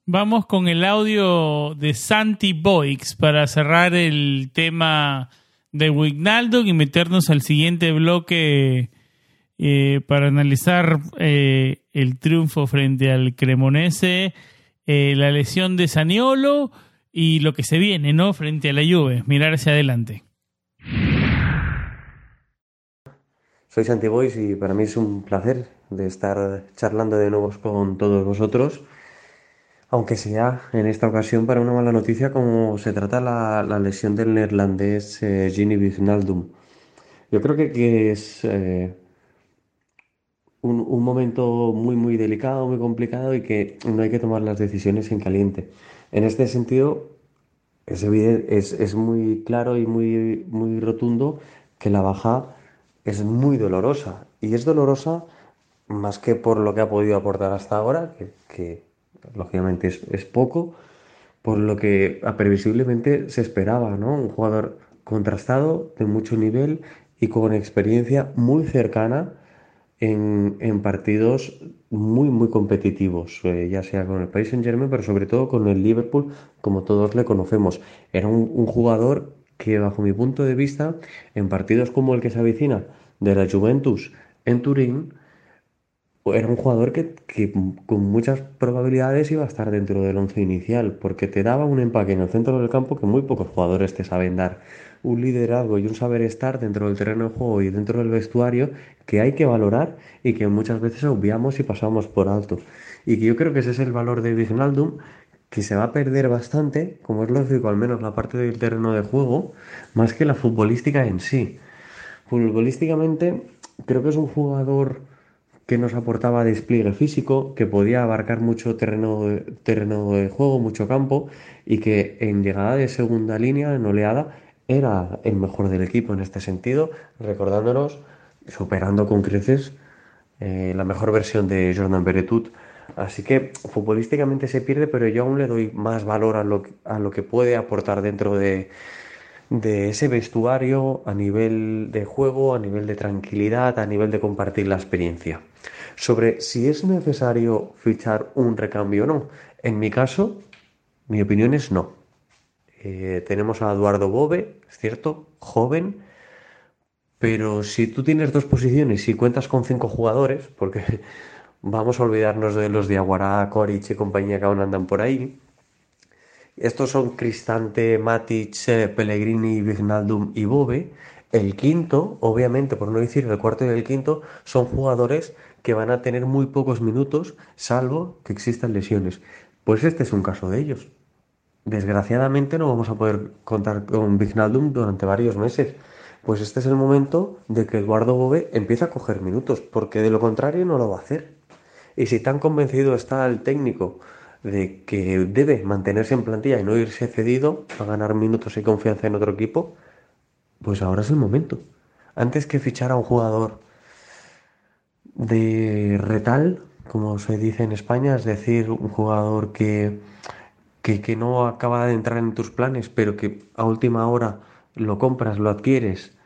Vamos con el audio de Santi Boix para cerrar el tema de Wignaldo y meternos al siguiente bloque eh, para analizar eh, el triunfo frente al Cremonese, eh, la lesión de Saniolo y lo que se viene, ¿no? Frente a la Juve, mirar hacia adelante. Soy Santi y para mí es un placer de estar charlando de nuevo con todos vosotros, aunque sea en esta ocasión para una mala noticia como se trata la, la lesión del neerlandés eh, Gini Wijnaldum. Yo creo que, es un, un, momento muy muy delicado, muy complicado y que no hay que tomar las decisiones en caliente. En este sentido, es, evidente, es, muy claro y muy, muy rotundo que la baja es muy dolorosa. Y es dolorosa más que por lo que ha podido aportar hasta ahora, que, que lógicamente es, es, poco, por lo que previsiblemente se esperaba, ¿no? Un jugador contrastado, de mucho nivel y con experiencia muy cercana en, en partidos muy, muy competitivos, eh, ya sea con el Paris Saint Germain, pero sobre todo con el Liverpool, como todos le conocemos. Era un, un jugador que bajo mi punto de vista, en partidos como el que se avecina de la Juventus en Turín, era un jugador que, que, con muchas probabilidades iba a estar dentro del once inicial, porque te daba un empaque en el centro del campo que muy pocos jugadores te saben dar. Un liderazgo y un saber estar dentro del terreno de juego y dentro del vestuario que hay que valorar y que muchas veces obviamos y pasamos por alto. Y que yo creo que ese es el valor de Wijnaldum, que se va a perder bastante, como es lógico, al menos la parte del terreno de juego, más que la futbolística en sí. Futbolísticamente, creo que es un jugador que nos aportaba despliegue físico, que podía abarcar mucho terreno terreno de juego, mucho campo, y que en llegada de segunda línea, en oleada, era el mejor del equipo en este sentido, recordándonos, superando con creces eh, la mejor versión de Jordan Beretut. Así que futbolísticamente se pierde, pero yo aún le doy más valor a lo, a lo que puede aportar dentro de, de ese vestuario a nivel de juego, a nivel de tranquilidad, a nivel de compartir la experiencia. Sobre si es necesario fichar un recambio o no. En mi caso, mi opinión es no. Eh, tenemos a Eduardo Bove, es cierto, joven, pero si tú tienes dos posiciones y cuentas con cinco jugadores, porque vamos a olvidarnos de los de Aguará, Koric y compañía que aún andan por ahí, estos son Cristante, Matic, Pellegrini, Vignaldum y Bove. El quinto, obviamente, por no decir el cuarto y el quinto, son jugadores que van a tener muy pocos minutos, salvo que existan lesiones. Pues este es un caso de ellos. Desgraciadamente no vamos a poder contar con Vignaldum durante varios meses. Pues este es el momento de que Eduardo Bove empiece a coger minutos, porque de lo contrario no lo va a hacer. Y si tan convencido está el técnico de que debe mantenerse en plantilla y no irse cedido a ganar minutos y confianza en otro equipo, pues ahora es el momento. Antes que fichar a un jugador de retal, como se dice en España, es decir, un jugador que, que, no acaba de entrar en tus planes, pero que a última hora lo compras, lo adquieres,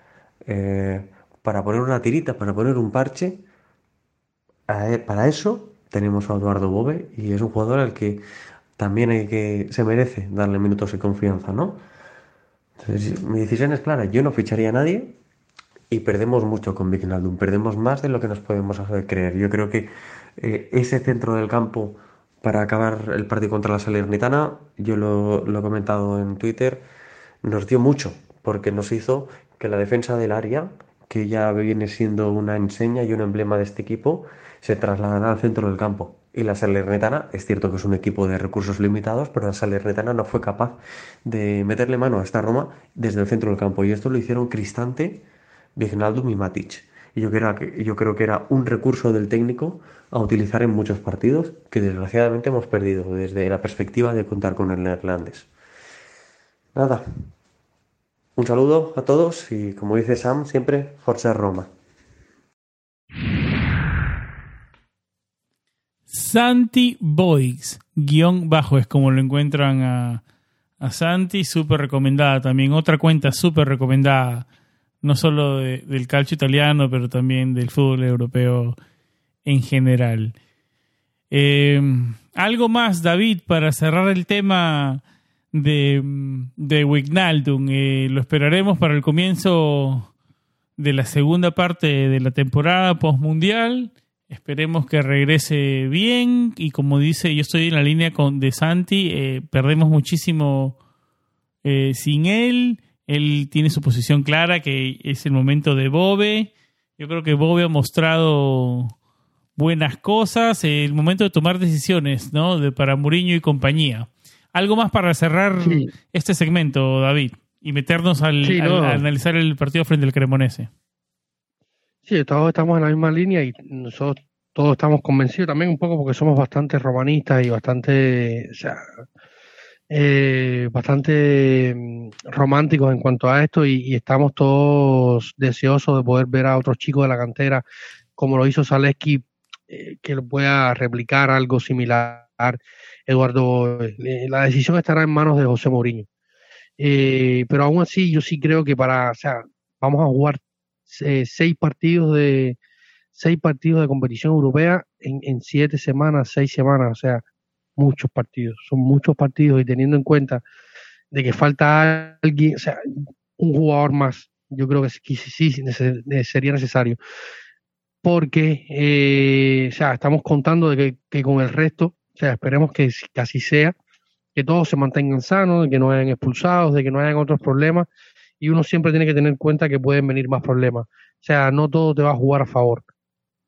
eh, para poner una tirita, para poner un parche. E, para eso tenemos a Eduardo Bove y es un jugador al que también hay que se merece darle minutos de confianza, ¿no? Mi decisión es clara, yo no ficharía a nadie y perdemos mucho con Vignaldum, perdemos más de lo que nos podemos hacer creer. Yo creo que eh, ese centro del campo para acabar el partido contra la Salernitana, yo lo, he comentado en Twitter, nos dio mucho, porque nos hizo que la defensa del área, que ya viene siendo una enseña y un emblema de este equipo, se trasladara al centro del campo. Y la Salernitana, es cierto que es un equipo de recursos limitados, pero la Salernitana no fue capaz de meterle mano a esta Roma desde el centro del campo. Y esto lo hicieron Cristante, Vignaldum y Matic. Y yo creo, que, yo creo que era un recurso del técnico a utilizar en muchos partidos que desgraciadamente hemos perdido desde la perspectiva de contar con el neerlandés. Nada, un saludo a todos y como dice Sam, siempre Forza Roma. Santi Boix, guion bajo, es como lo encuentran a, a Santi, súper recomendada también. Otra cuenta súper recomendada, no solo del calcio italiano, pero también del fútbol europeo en general. Eh, algo más, David, para cerrar el tema de, de Wignaldum. Eh, lo esperaremos para el comienzo de la segunda parte de la temporada postmundial. Esperemos que regrese bien y como dice, yo estoy en la línea con de Santi, eh, perdemos muchísimo eh, sin él. Él tiene su posición clara, que es el momento de Bobe. Yo creo que Bobe ha mostrado buenas cosas, el momento de tomar decisiones, ¿no? De, para Muriño y compañía. Algo más para cerrar este segmento, David, y meternos al, a analizar el partido frente al Cremonese. Sí, todos estamos en la misma línea y nosotros todos estamos convencidos también un poco porque somos bastante romanistas y bastante, o sea, eh, bastante mm, románticos en cuanto a esto y, estamos todos deseosos de poder ver a otros chicos de la cantera como lo hizo Zaleski eh, que pueda replicar algo similar. Eduardo, eh, la decisión estará en manos de José Mourinho. pero aún así, yo sí creo que para, o sea, vamos a jugar seis partidos de seis partidos de competición europea en, en siete semanas, seis semanas, o sea, muchos partidos, son muchos partidos y teniendo en cuenta de que falta alguien, o sea, un jugador más, yo creo que sí, sí, sería necesario. Porque, eh, o sea, estamos contando de que, que, con el resto, o sea, esperemos que, que así sea, que todos se mantengan sanos, de que no hayan expulsados, de que no hayan otros problemas, y uno siempre tiene que tener en cuenta que pueden venir más problemas. O sea, no todo te va a jugar a favor.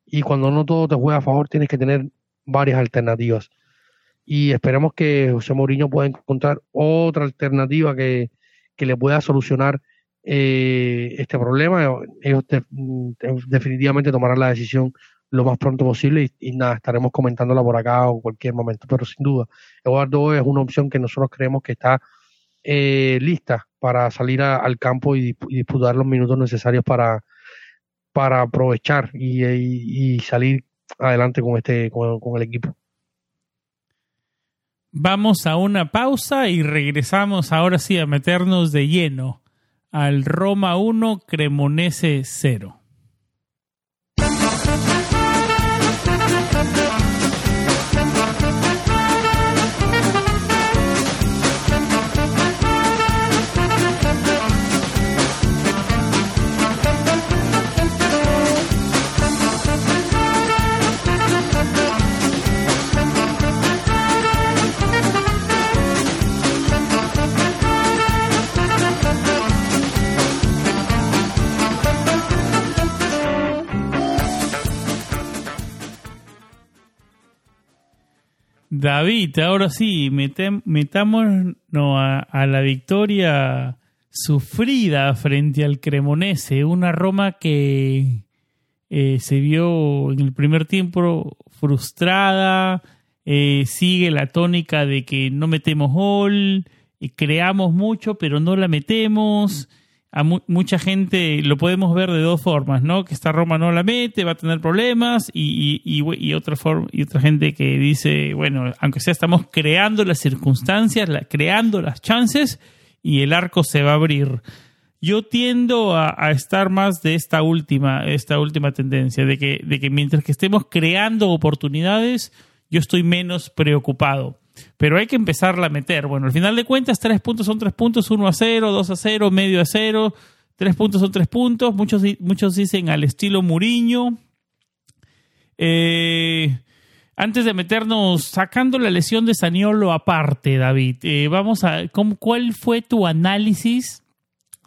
Y cuando no todo te juega a favor, tienes que tener varias alternativas. Y esperemos que José Mourinho pueda encontrar otra alternativa que, le pueda solucionar eh, este problema. Ellos definitivamente tomarán la decisión lo más pronto posible y, nada, estaremos comentándola por acá o cualquier momento. Pero sin duda, Eduardo es una opción que nosotros creemos que está eh, lista para salir al campo y, disputar los minutos necesarios para, para aprovechar y, salir adelante con este con, el equipo. Vamos a una pausa y regresamos ahora sí a meternos de lleno al Roma 1 Cremonese 0. David, ahora sí, metámonos a, la victoria sufrida frente al Cremonese, una Roma que eh, se vio en el primer tiempo frustrada, eh, sigue la tónica de que no metemos gol, y creamos mucho pero no la metemos a mucha gente lo podemos ver de dos formas, ¿no? Que esta Roma no la mete, va a tener problemas y, otra forma y otra gente que dice, bueno, aunque sea estamos creando las circunstancias, creando las chances y el arco se va a abrir. yo tiendo a, estar más de esta última, esta última tendencia, de que mientras que estemos creando oportunidades, yo estoy menos preocupado. Pero hay que empezarla a meter. Bueno, al final de cuentas, tres puntos son tres puntos, uno a cero, dos a cero, medio a cero, tres puntos son tres puntos. Muchos, muchos dicen al estilo Muriño. Eh, antes de meternos, sacando la lesión de Saniolo aparte, David, eh, vamos a, ¿cuál fue tu análisis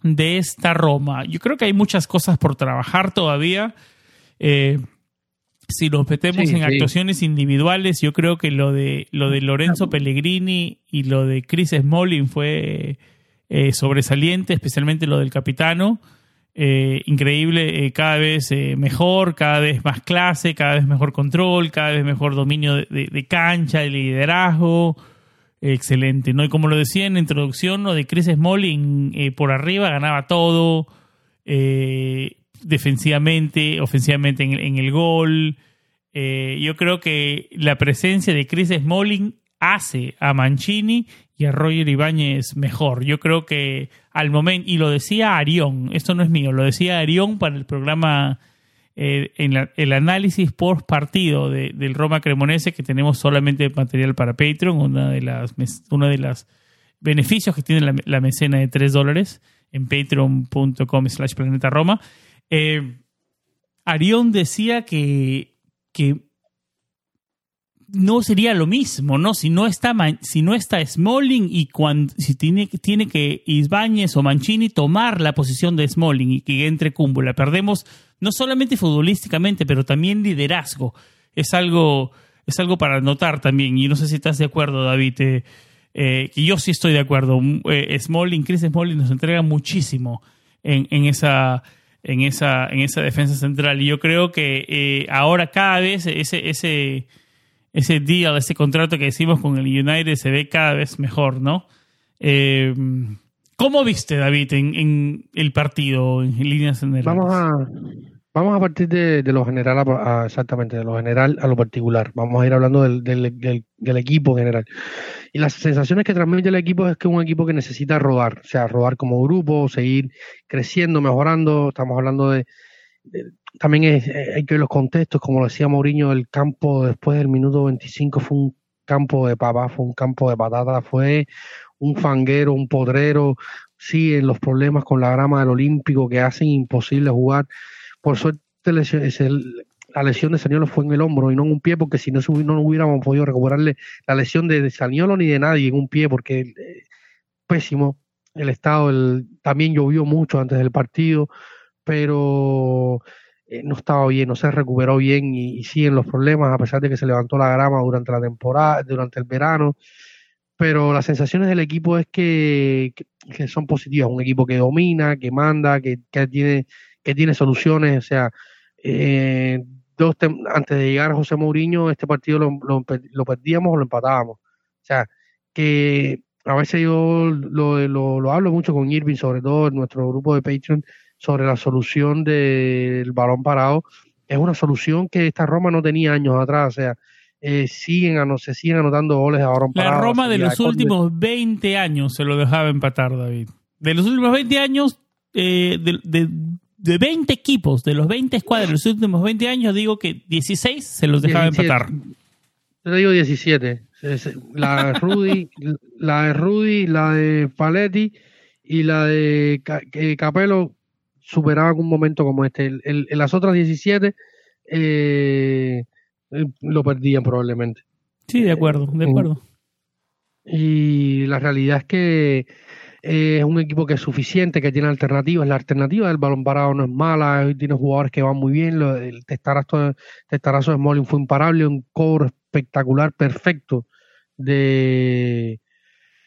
de esta Roma? Yo creo que hay muchas cosas por trabajar todavía. Eh, si nos metemos Sí, en sí. actuaciones individuales, yo creo que lo de lo de Lorenzo Pellegrini y lo de Chris Smalling fue eh, sobresaliente, especialmente lo del capitano. Eh, increíble, eh, cada vez eh, mejor, cada vez más clase, cada vez mejor control, cada vez mejor dominio de, de- de cancha, de liderazgo. Excelente, ¿no? Y como lo decía en la introducción, lo de Chris Smalling eh, por arriba ganaba todo, eh, defensivamente, ofensivamente en, el- en el gol. Eh, yo creo que la presencia de Chris Smalling hace a Mancini y a Roger Ibáñez mejor. Yo creo que al momento, y lo decía Arión, esto no es mío, lo decía Arión para el programa, eh, en la- el análisis post partido de- del Roma Cremonese, que tenemos solamente material para Patreon, una de las, uno de los beneficios que tiene la, la mecena de 3 dólares en patreon.com slash planeta Roma. Eh, Arión decía que, no sería lo mismo, ¿no? Si no está, si no está Smalling y si tiene, que Isbáñez o Mancini tomar la posición de Smalling y que entre Cúmbula. Perdemos no solamente futbolísticamente, pero también liderazgo. Es algo, es algo para notar también. Y no sé si estás de acuerdo, David. eh, eh, que yo sí estoy de acuerdo. Eh, Smalling, Chris Smalling nos entrega muchísimo en esa en esa en esa defensa central y yo creo que eh, ahora cada vez ese ese ese deal, ese contrato que decimos con el United se ve cada vez mejor, ¿no? Eh, ¿Cómo viste, David, en, en el partido, en líneas generales? Vamos a, vamos a partir de, lo general, a- exactamente, de lo general a lo particular. Vamos a ir hablando del, del, del- del equipo en general. Y las sensaciones que transmite el equipo es que es un equipo que necesita rodar, o sea, rodar como grupo, seguir creciendo, mejorando. Estamos hablando de, también es- eh, hay que ver los contextos, como decía Mourinho, el campo después del minuto 25 fue un campo de papas, fue un campo de patatas, fue un fanguero, un podrero, siguen los problemas con la grama del Olímpico que hacen imposible jugar. Por suerte la lesión de Saniolo fue en el hombro y no en un pie, porque si no, no hubiéramos podido recuperarle la lesión de, Saniolo ni de nadie en un pie, porque eh, pésimo el estado. También llovió mucho antes del partido, pero eh, no estaba bien, no se recuperó bien y, y siguen los problemas, a pesar de que se levantó la grama durante la temporada, durante el verano pero las sensaciones del equipo es que, que- que son positivas. Un equipo que domina, que manda, que tiene, que tiene soluciones. O sea, eh, dos antes de llegar a José Mourinho, este partido lo, lo, empe- lo perdíamos o lo empatábamos. O sea, que a veces yo lo, lo, lo hablo mucho con Irving, sobre todo en nuestro grupo de Patreon, sobre la solución del balón parado. Es una solución que esta Roma no tenía años atrás. O sea, eh, siguen ano- se siguen anotando goles a balón La parado. Roma de los últimos 20 años se lo dejaba empatar, David. De los últimos 20 años, eh, de, de, de 20 equipos, de los 20 escuadras de los últimos 20 años, digo que 16 se los dejaba 17. empatar. Yo digo 17. Es- La de Rudy, la de Rudy, la de Paletti y la de Capello superaban un momento como este. El- el- en las otras 17 eh, eh, lo perdían probablemente. Sí, de acuerdo, de acuerdo. Y la realidad es que eh, es un equipo que es suficiente, que tiene alternativas. La alternativa del balón parado no es mala, tiene jugadores que van muy bien. Lo- el testarazo, testarazo de Smalling fue imparable, un cobro espectacular, perfecto de,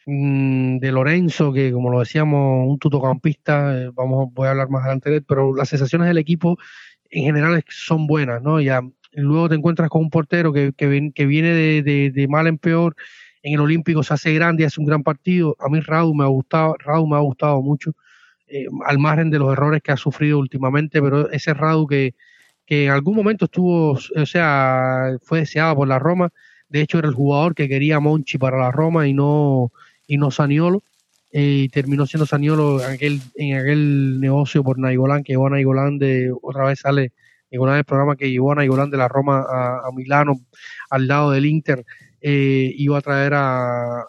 mm, de Lorenzo, que como lo decíamos, un tutocampista, eh, vamos, voy a hablar más adelante de él, pero las sensaciones del equipo en general son buenas, ¿no? Ya luego te encuentras con un portero que, que, que viene de, de- de mal en peor, en el Olímpico se hace grande hace un gran partido. A mí Radu me ha gustado, Radu me ha gustado mucho, eh, al margen de los errores que ha sufrido últimamente, pero ese Radu que, que en algún momento estuvo, o sea, fue deseado por la Roma, de hecho era el jugador que quería Monchi para la Roma y no, y no Saniolo. y terminó siendo Saniolo en aquel, en aquel negocio por Naigolán, que llevó a Naigolán de, otra vez sale Nainggolan el programa que llevó a Naigolán de la Roma a, Milano, al lado del Inter, eh, iba a traer a,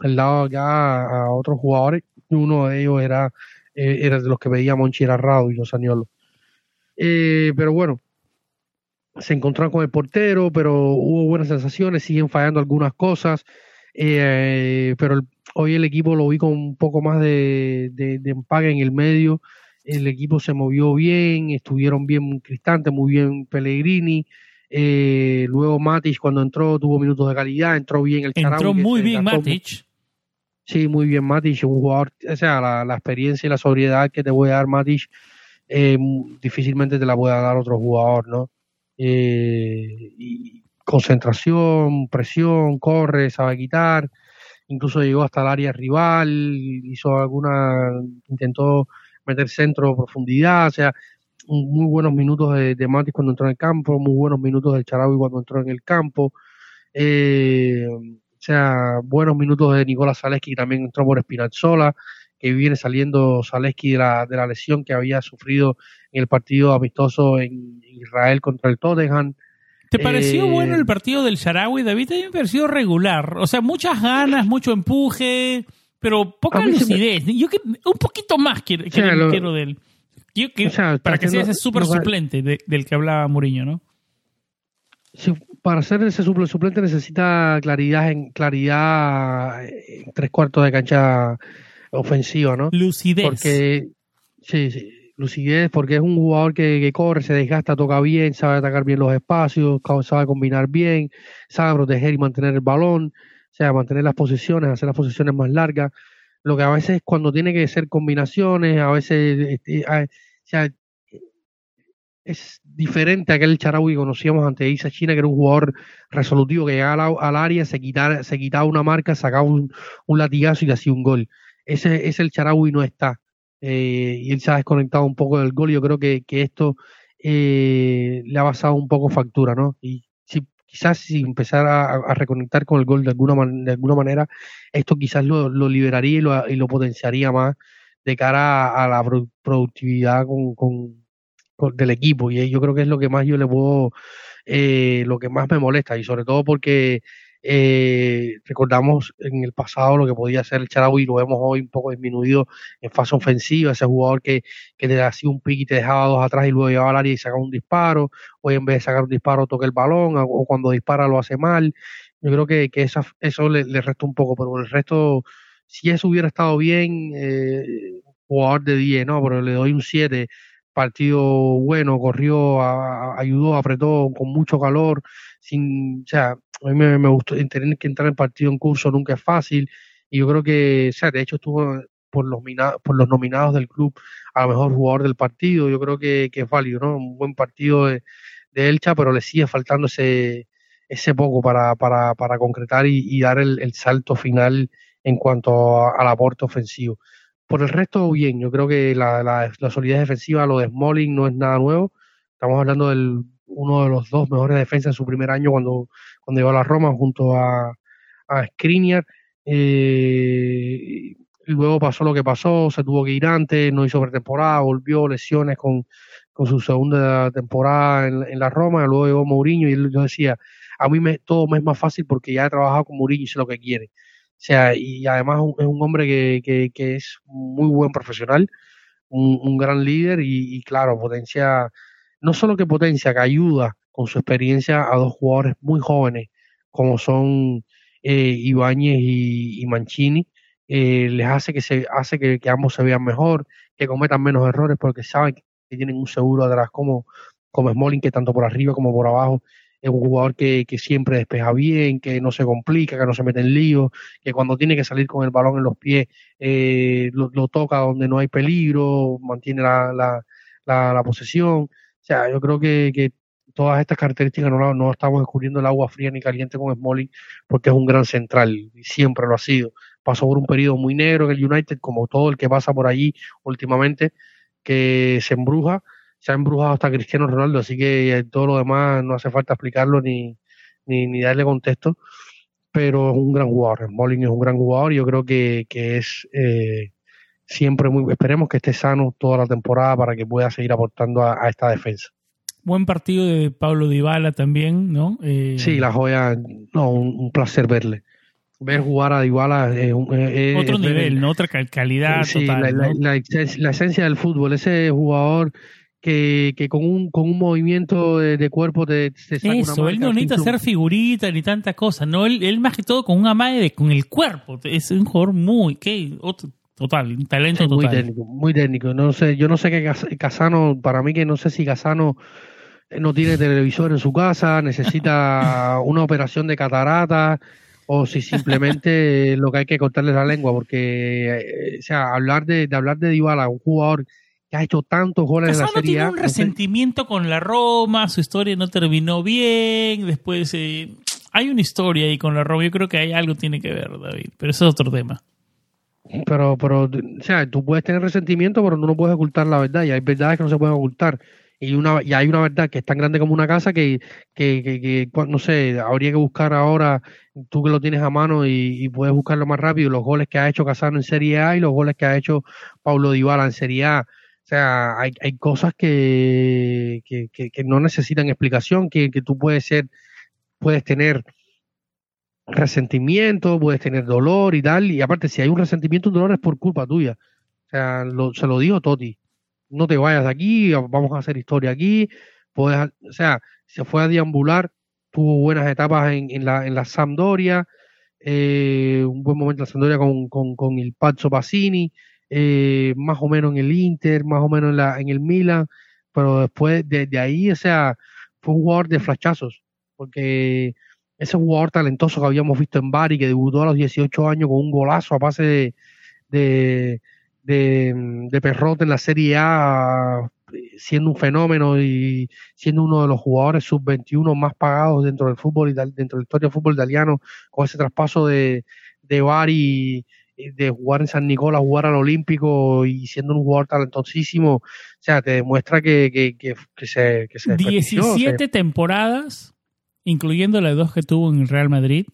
al lado acá a, otros jugadores, uno de ellos era, eh, era de los que veía Monchi era y los Saniolo. Eh, pero bueno, se encontraron con el portero, pero hubo buenas sensaciones, siguen fallando algunas cosas, eh, pero hoy el equipo lo vi con un poco más de, empague en el medio, el equipo se movió bien, estuvieron bien Cristante, muy bien Pellegrini, eh, luego Matic cuando entró tuvo minutos de calidad, entró bien el Entró muy bien Matic. Sí, muy bien Matic, un jugador, o sea, la, experiencia y la sobriedad que te voy a dar Matic, eh, difícilmente te la puede dar otro jugador, ¿no? Eh, y concentración, presión, corre, sabe quitar, incluso llegó hasta el área rival, hizo alguna, intentó meter centro, profundidad, o sea, muy buenos minutos de, de Matis cuando entró en el campo, muy buenos minutos del Charaui cuando entró en el campo, eh, o sea, buenos minutos de Nicolás Zaleski, que también entró por Spinazzola, que viene saliendo Zaleski de la, de la lesión que había sufrido en el partido amistoso en Israel contra el Tottenham. ¿Te pareció eh, bueno el partido del Sharawi, David? A mí me pareció regular. O sea, muchas ganas, mucho empuje, pero poca lucidez. Yo que, un poquito más quiero, quiero de él. Para que sea ese súper suplente del que hablaba Mourinho, ¿no? para ser ese suplente necesita claridad en claridad en tres cuartos de cancha ofensiva, ¿no? Lucidez. Porque, sí, sí, lucidez, porque es un jugador que, corre, se desgasta, toca bien, sabe atacar bien los espacios, sabe combinar bien, sabe proteger y mantener el balón, o sea, mantener las posiciones, hacer las posiciones más largas. Lo que a veces cuando tiene que ser combinaciones, a veces, este, o sea, es diferente a aquel Charaui que conocíamos ante Isa China, que era un jugador resolutivo que llegaba al, área, se quitaba, se quitaba una marca, sacaba un, un latigazo y hacía un gol ese, es el Charaui no está. Eh, y él se ha desconectado un poco del gol. Yo creo que, esto eh, le ha basado un poco factura, ¿no? Y si, quizás si empezara a, reconectar con el gol de alguna, de alguna manera, esto quizás lo, liberaría y lo, y lo, potenciaría más de cara a, la productividad con, del equipo. Y yo creo que es lo que más yo le puedo, eh, lo que más me molesta. Y sobre todo porque eh, recordamos en el pasado lo que podía hacer el Charaui, lo vemos hoy un poco disminuido en fase ofensiva, ese jugador que, que te hacía un pique y te dejaba dos atrás y luego llevaba al área y sacaba un disparo, hoy en vez de sacar un disparo toca el balón, o cuando dispara lo hace mal. Yo creo que, que eso le, le resta un poco, pero el resto, si eso hubiera estado bien, eh, jugador de 10, ¿no? Pero le doy un 7, partido bueno, corrió, ayudó, apretó con mucho calor, sin, o sea, a mí me, me gustó tener que entrar en partido en curso nunca es fácil y yo creo que, o sea, de hecho estuvo por los, por los nominados del club a mejor jugador del partido, yo creo que, que es válido, ¿no? Un buen partido de, de Elcha, pero le sigue faltando ese, ese poco para, para, para concretar y, dar el, salto final en cuanto al aporte ofensivo. Por el resto, bien, yo creo que la, la, solidez defensiva, lo de Smalling no es nada nuevo. Estamos hablando del uno de los dos mejores defensas en su primer año cuando, cuando llegó a la Roma junto a, a Skriniar. Eh, luego pasó lo que pasó, se tuvo que ir antes, no hizo pretemporada, volvió, lesiones con, con su segunda temporada en, la Roma, luego llegó Mourinho y él, yo decía, a mí me, todo me es más fácil porque ya he trabajado con Mourinho y sé lo que quiere. O sea, y además es un hombre que, que, es muy buen profesional, un, gran líder y, y, claro, potencia no solo que potencia, que ayuda con su experiencia a dos jugadores muy jóvenes, como son eh, Ibáñez y, Mancini, eh, les hace que se hace que, ambos se vean mejor, que cometan menos errores, porque saben que tienen un seguro atrás como, como Smalling, que tanto por arriba como por abajo es un jugador que, que siempre despeja bien, que no se complica, que no se mete en lío, que cuando tiene que salir con el balón en los pies eh, lo, toca donde no hay peligro, mantiene la, la, la posesión. O sea, yo creo que, todas estas características no, no estamos descubriendo el agua fría ni caliente con Smalling porque es un gran central y siempre lo ha sido. Pasó por un periodo muy negro en el United, como todo el que pasa por allí últimamente, que se embruja, se ha embrujado hasta Cristiano Ronaldo, así que todo lo demás no hace falta explicarlo ni, ni, ni darle contexto. pero es un gran jugador. Smalling es un gran jugador y yo creo que, que es eh, siempre muy. Esperemos que esté sano toda la temporada para que pueda seguir aportando a, a esta defensa. Buen partido de Pablo Dybala también, ¿no? Eh, Sí, la joya, no, un, un placer verle. Ver jugar a Dybala es, es- otro es nivel, el- ¿no? Otra cal- calidad Sí, total. la, la- ¿no? la ex- la esencia del fútbol, ese jugador que, que con un con un movimiento de, de cuerpo te, te saca una Eso, él marca no necesita hacer figurita ni tanta cosa, no, él, él más que todo con una madre de, con el cuerpo, es un jugador muy, ¿qué? Otro- total, un talento Sí, muy total. técnico, muy técnico. No sé, yo no sé qué Cas- Casano, para mí que no sé si Casano eh, no tiene televisor en su casa, necesita una operación de catarata o si simplemente lo que hay que cortarle es la lengua, porque eh, o sea, hablar de, de hablar de Dybala, un jugador que ha hecho tantos goles en la Serie tiene A, un no sé- resentimiento con la Roma, su historia no terminó bien, después eh, hay una historia ahí con la Roma, yo creo que hay algo tiene que ver, David, pero eso es otro tema. Pero, pero, o sea, tú puedes tener resentimiento, pero tú no puedes ocultar la verdad. Y hay verdades que no se pueden ocultar. Y una y hay una verdad que es tan grande como una casa que, que, que, que, no sé, habría que buscar ahora, tú que lo tienes a mano y, y puedes buscarlo más rápido, los goles que ha hecho Casano en Serie A y los goles que ha hecho Paulo Dybala en Serie A. O sea, hay, hay cosas que, que, que, no necesitan explicación, que, que tú puedes ser, puedes tener resentimiento, puedes tener dolor y tal, y aparte si hay un resentimiento, un dolor es por culpa tuya. O sea, lo- se lo dijo Toti, no te vayas de aquí, vamos a hacer historia aquí, puedes, o sea, se fue a deambular, tuvo buenas etapas en, en la, en la Sampdoria, eh, un buen momento en la Sampdoria con, con, con el Pazzo Pacini, eh, más o menos en el Inter, más o menos en, la, en el Milan, pero después de, ahí, o sea, fue un jugador de flachazos, porque ese jugador talentoso que habíamos visto en Bari, que debutó a los 18 años con un golazo a pase de, de, Perrote en la Serie A, siendo un fenómeno y siendo uno de los jugadores sub-21 más pagados dentro del fútbol, dentro de la historia del fútbol italiano, con ese traspaso de, de Bari, de jugar en San Nicolás, jugar al Olímpico y siendo un jugador talentosísimo, o sea, te demuestra que, que, que, se, que se desperdició, se- 17 temporadas, incluyendo las dos que tuvo en el Real Madrid,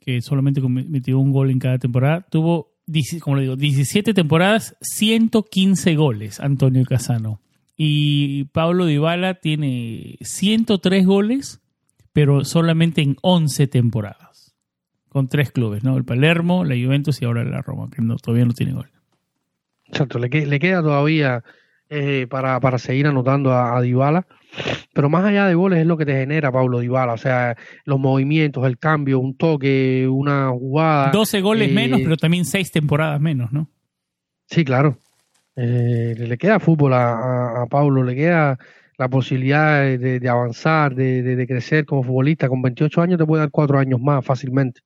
que solamente metió un gol en cada temporada, tuvo, como le digo, 17 temporadas, 115 goles, Antonio Casano. Y Pablo Dybala tiene 103 goles, pero solamente en 11 temporadas. Con tres clubes, ¿no? El Palermo, la Juventus y ahora la Roma, que no, todavía no tiene gol. Exacto, le, le queda todavía eh, para, para seguir anotando a, a Dybala. Pero más allá de goles es lo que te genera Pablo Dybala, o sea, los movimientos, el cambio, un toque, una jugada. 12 goles eh, menos, pero también 6 temporadas menos, ¿no? Sí, claro. Eh, le queda fútbol a, a- a Pablo, le queda la posibilidad de, de avanzar, de, de- de crecer como futbolista. Con 28 años te puede dar 4 años más fácilmente.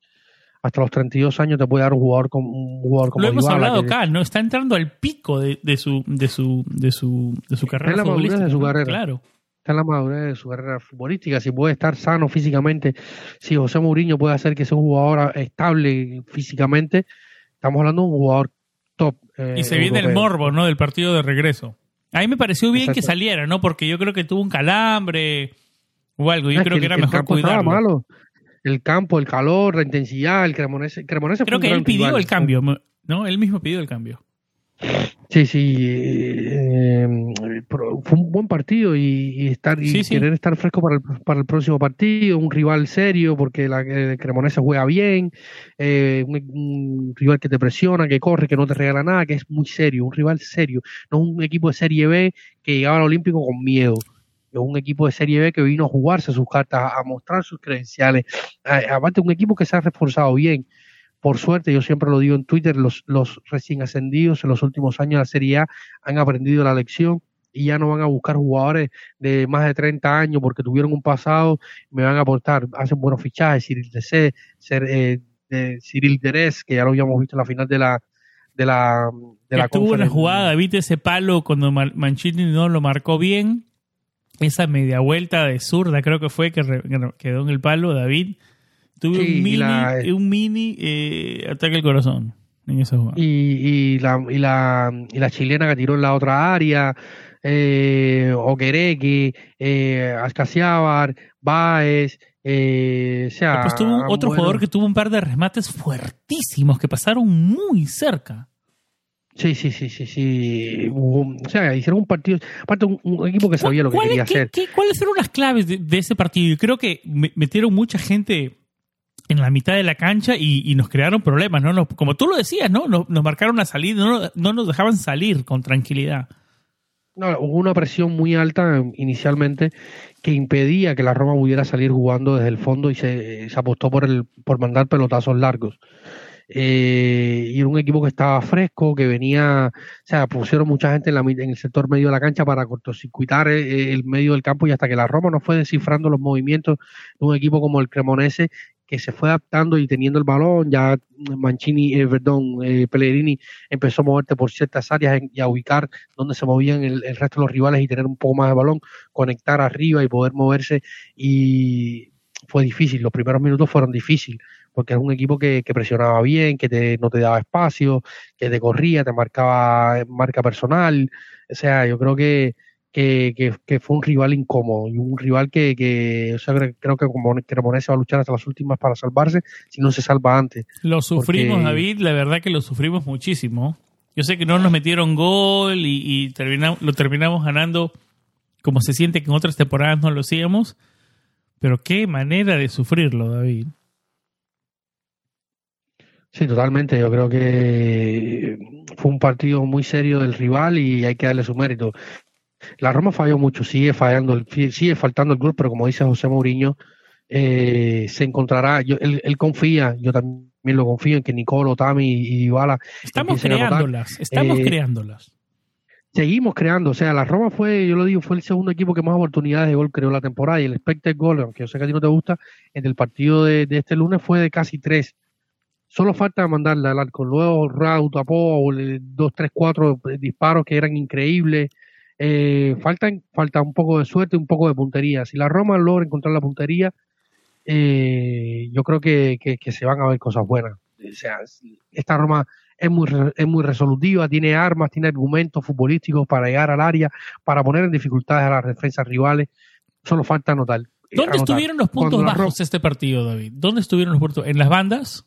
Hasta los 32 años te puede dar un jugador como, un jugador como Lo hemos Dybala, hablado acá, ¿no? Está entrando al pico de, de su, de su, de su, de su carrera en la madurez futbolística. de su carrera. Claro. está en la madurez de su carrera futbolística, si puede estar sano físicamente, si José Mourinho puede hacer que sea un jugador estable físicamente, estamos hablando de un jugador top. eh, Y se viene el morbo, ¿no? Del partido de regreso. A mí me pareció bien que saliera, ¿no? Porque yo creo que tuvo un calambre o algo. Yo creo que, era el mejor campo estaba cuidarlo. malo. El campo, el calor, la intensidad, el Cremonese, Creo que él pidió rival. el cambio, ¿no? Él mismo pidió el cambio. Sí, sí, eh, fue un buen partido y, y estar y Sí, sí. querer estar fresco para el, para el próximo partido, un rival serio porque la el Cremonese juega bien, eh, un, un rival que te presiona, que corre, que no te regala nada, que es muy serio, un rival serio, no un equipo de Serie B que llegaba al Olímpico con miedo. Es un equipo de Serie B que vino a jugarse sus cartas, a mostrar sus credenciales. Aparte, un equipo que se ha reforzado bien por suerte, yo siempre lo digo en Twitter, los, los recién ascendidos en los últimos años de la Serie A han aprendido la lección y ya no van a buscar jugadores de más de 30 años porque tuvieron un pasado, me van a aportar, hacen buenos fichajes, Cyril DC, ser, eh, de Cyril Derez, que ya lo habíamos visto en la final de la de la de la Estuvo una jugada, viste ese palo cuando Mancini no lo marcó bien. Esa media vuelta de zurda creo que fue que, re- que re- quedó en el palo David. Tuve Sí, un mini, la- un mini eh, ataque al corazón en esa jugada. y, y la, y, la, y la chilena que tiró en la otra área, eh, Okereke, eh, Ascasiabar, Baez, Eh, o sea, Después tuvo otro bueno, jugador que tuvo un par de remates fuertísimos que pasaron muy cerca. Sí, sí, sí, sí, sí. O sea, hicieron un partido, aparte un, un equipo que sabía lo que ¿Cuál- quería hacer. qué- ¿Cuáles fueron las claves de, de ese partido? Yo creo que me- metieron mucha gente en la mitad de la cancha y, y nos crearon problemas, ¿no? Nos- como tú lo decías, ¿no? Nos, nos marcaron la salida, no, no nos dejaban salir con tranquilidad. No, hubo una presión muy alta inicialmente que impedía que la Roma pudiera salir jugando desde el fondo y se, se apostó por el por mandar pelotazos largos. Eh, y era un equipo que estaba fresco, que venía, o sea, pusieron mucha gente en, la, el sector medio de la cancha para cortocircuitar eh, el medio del campo y hasta que la Roma no fue descifrando los movimientos de un equipo como el Cremonese que se fue adaptando y teniendo el balón, ya Mancini, eh, perdón, eh, Pellegrini empezó a moverte por ciertas áreas y a ubicar donde se movían el, el resto de los rivales y tener un poco más de balón, conectar arriba y poder moverse y fue difícil, los primeros minutos fueron difíciles porque es un equipo que, que presionaba bien, que te, no te daba espacio, que te corría, te marcaba marca personal, o sea, yo creo que que, que, que fue un rival incómodo y un rival que, que o sea, creo, que como Cremonese va a luchar hasta las últimas para salvarse si no se salva antes. Lo sufrimos, Porque- David, la verdad que lo sufrimos muchísimo. Yo sé que no nos metieron gol y, y terminamos, lo terminamos ganando como se siente que en otras temporadas no lo hacíamos, pero qué manera de sufrirlo, David. Sí, totalmente. Yo creo que fue un partido muy serio del rival y hay que darle su mérito. La Roma falló mucho, sigue fallando, el- sigue faltando el gol, pero como dice José Mourinho, eh, se encontrará. Yo, él, él confía, yo también lo confío en que Nicolo, Tami y Dybala Estamos creándolas, estamos Eh, creándolas. Seguimos creando, o sea, la Roma fue, yo lo digo, fue el segundo equipo que más oportunidades de gol creó la temporada y el expected goal, aunque yo sé que a ti no te gusta, en el partido de, de este lunes fue de casi tres. Solo falta mandarle al arco. Luego Raúl tapó eh, dos, tres, cuatro eh, disparos que eran increíbles. Eh, faltan, falta un poco de suerte, un poco de puntería. Si la Roma logra encontrar la puntería, eh, yo creo que, que- que se van a ver cosas buenas. O sea, esta Roma es muy, es muy resolutiva, tiene armas, tiene argumentos futbolísticos para llegar al área, para poner en dificultades a las defensas rivales. Solo falta anotar. ¿Dónde anotar. estuvieron los puntos bajos de este partido, David? ¿Dónde estuvieron los puntos? ¿En las bandas?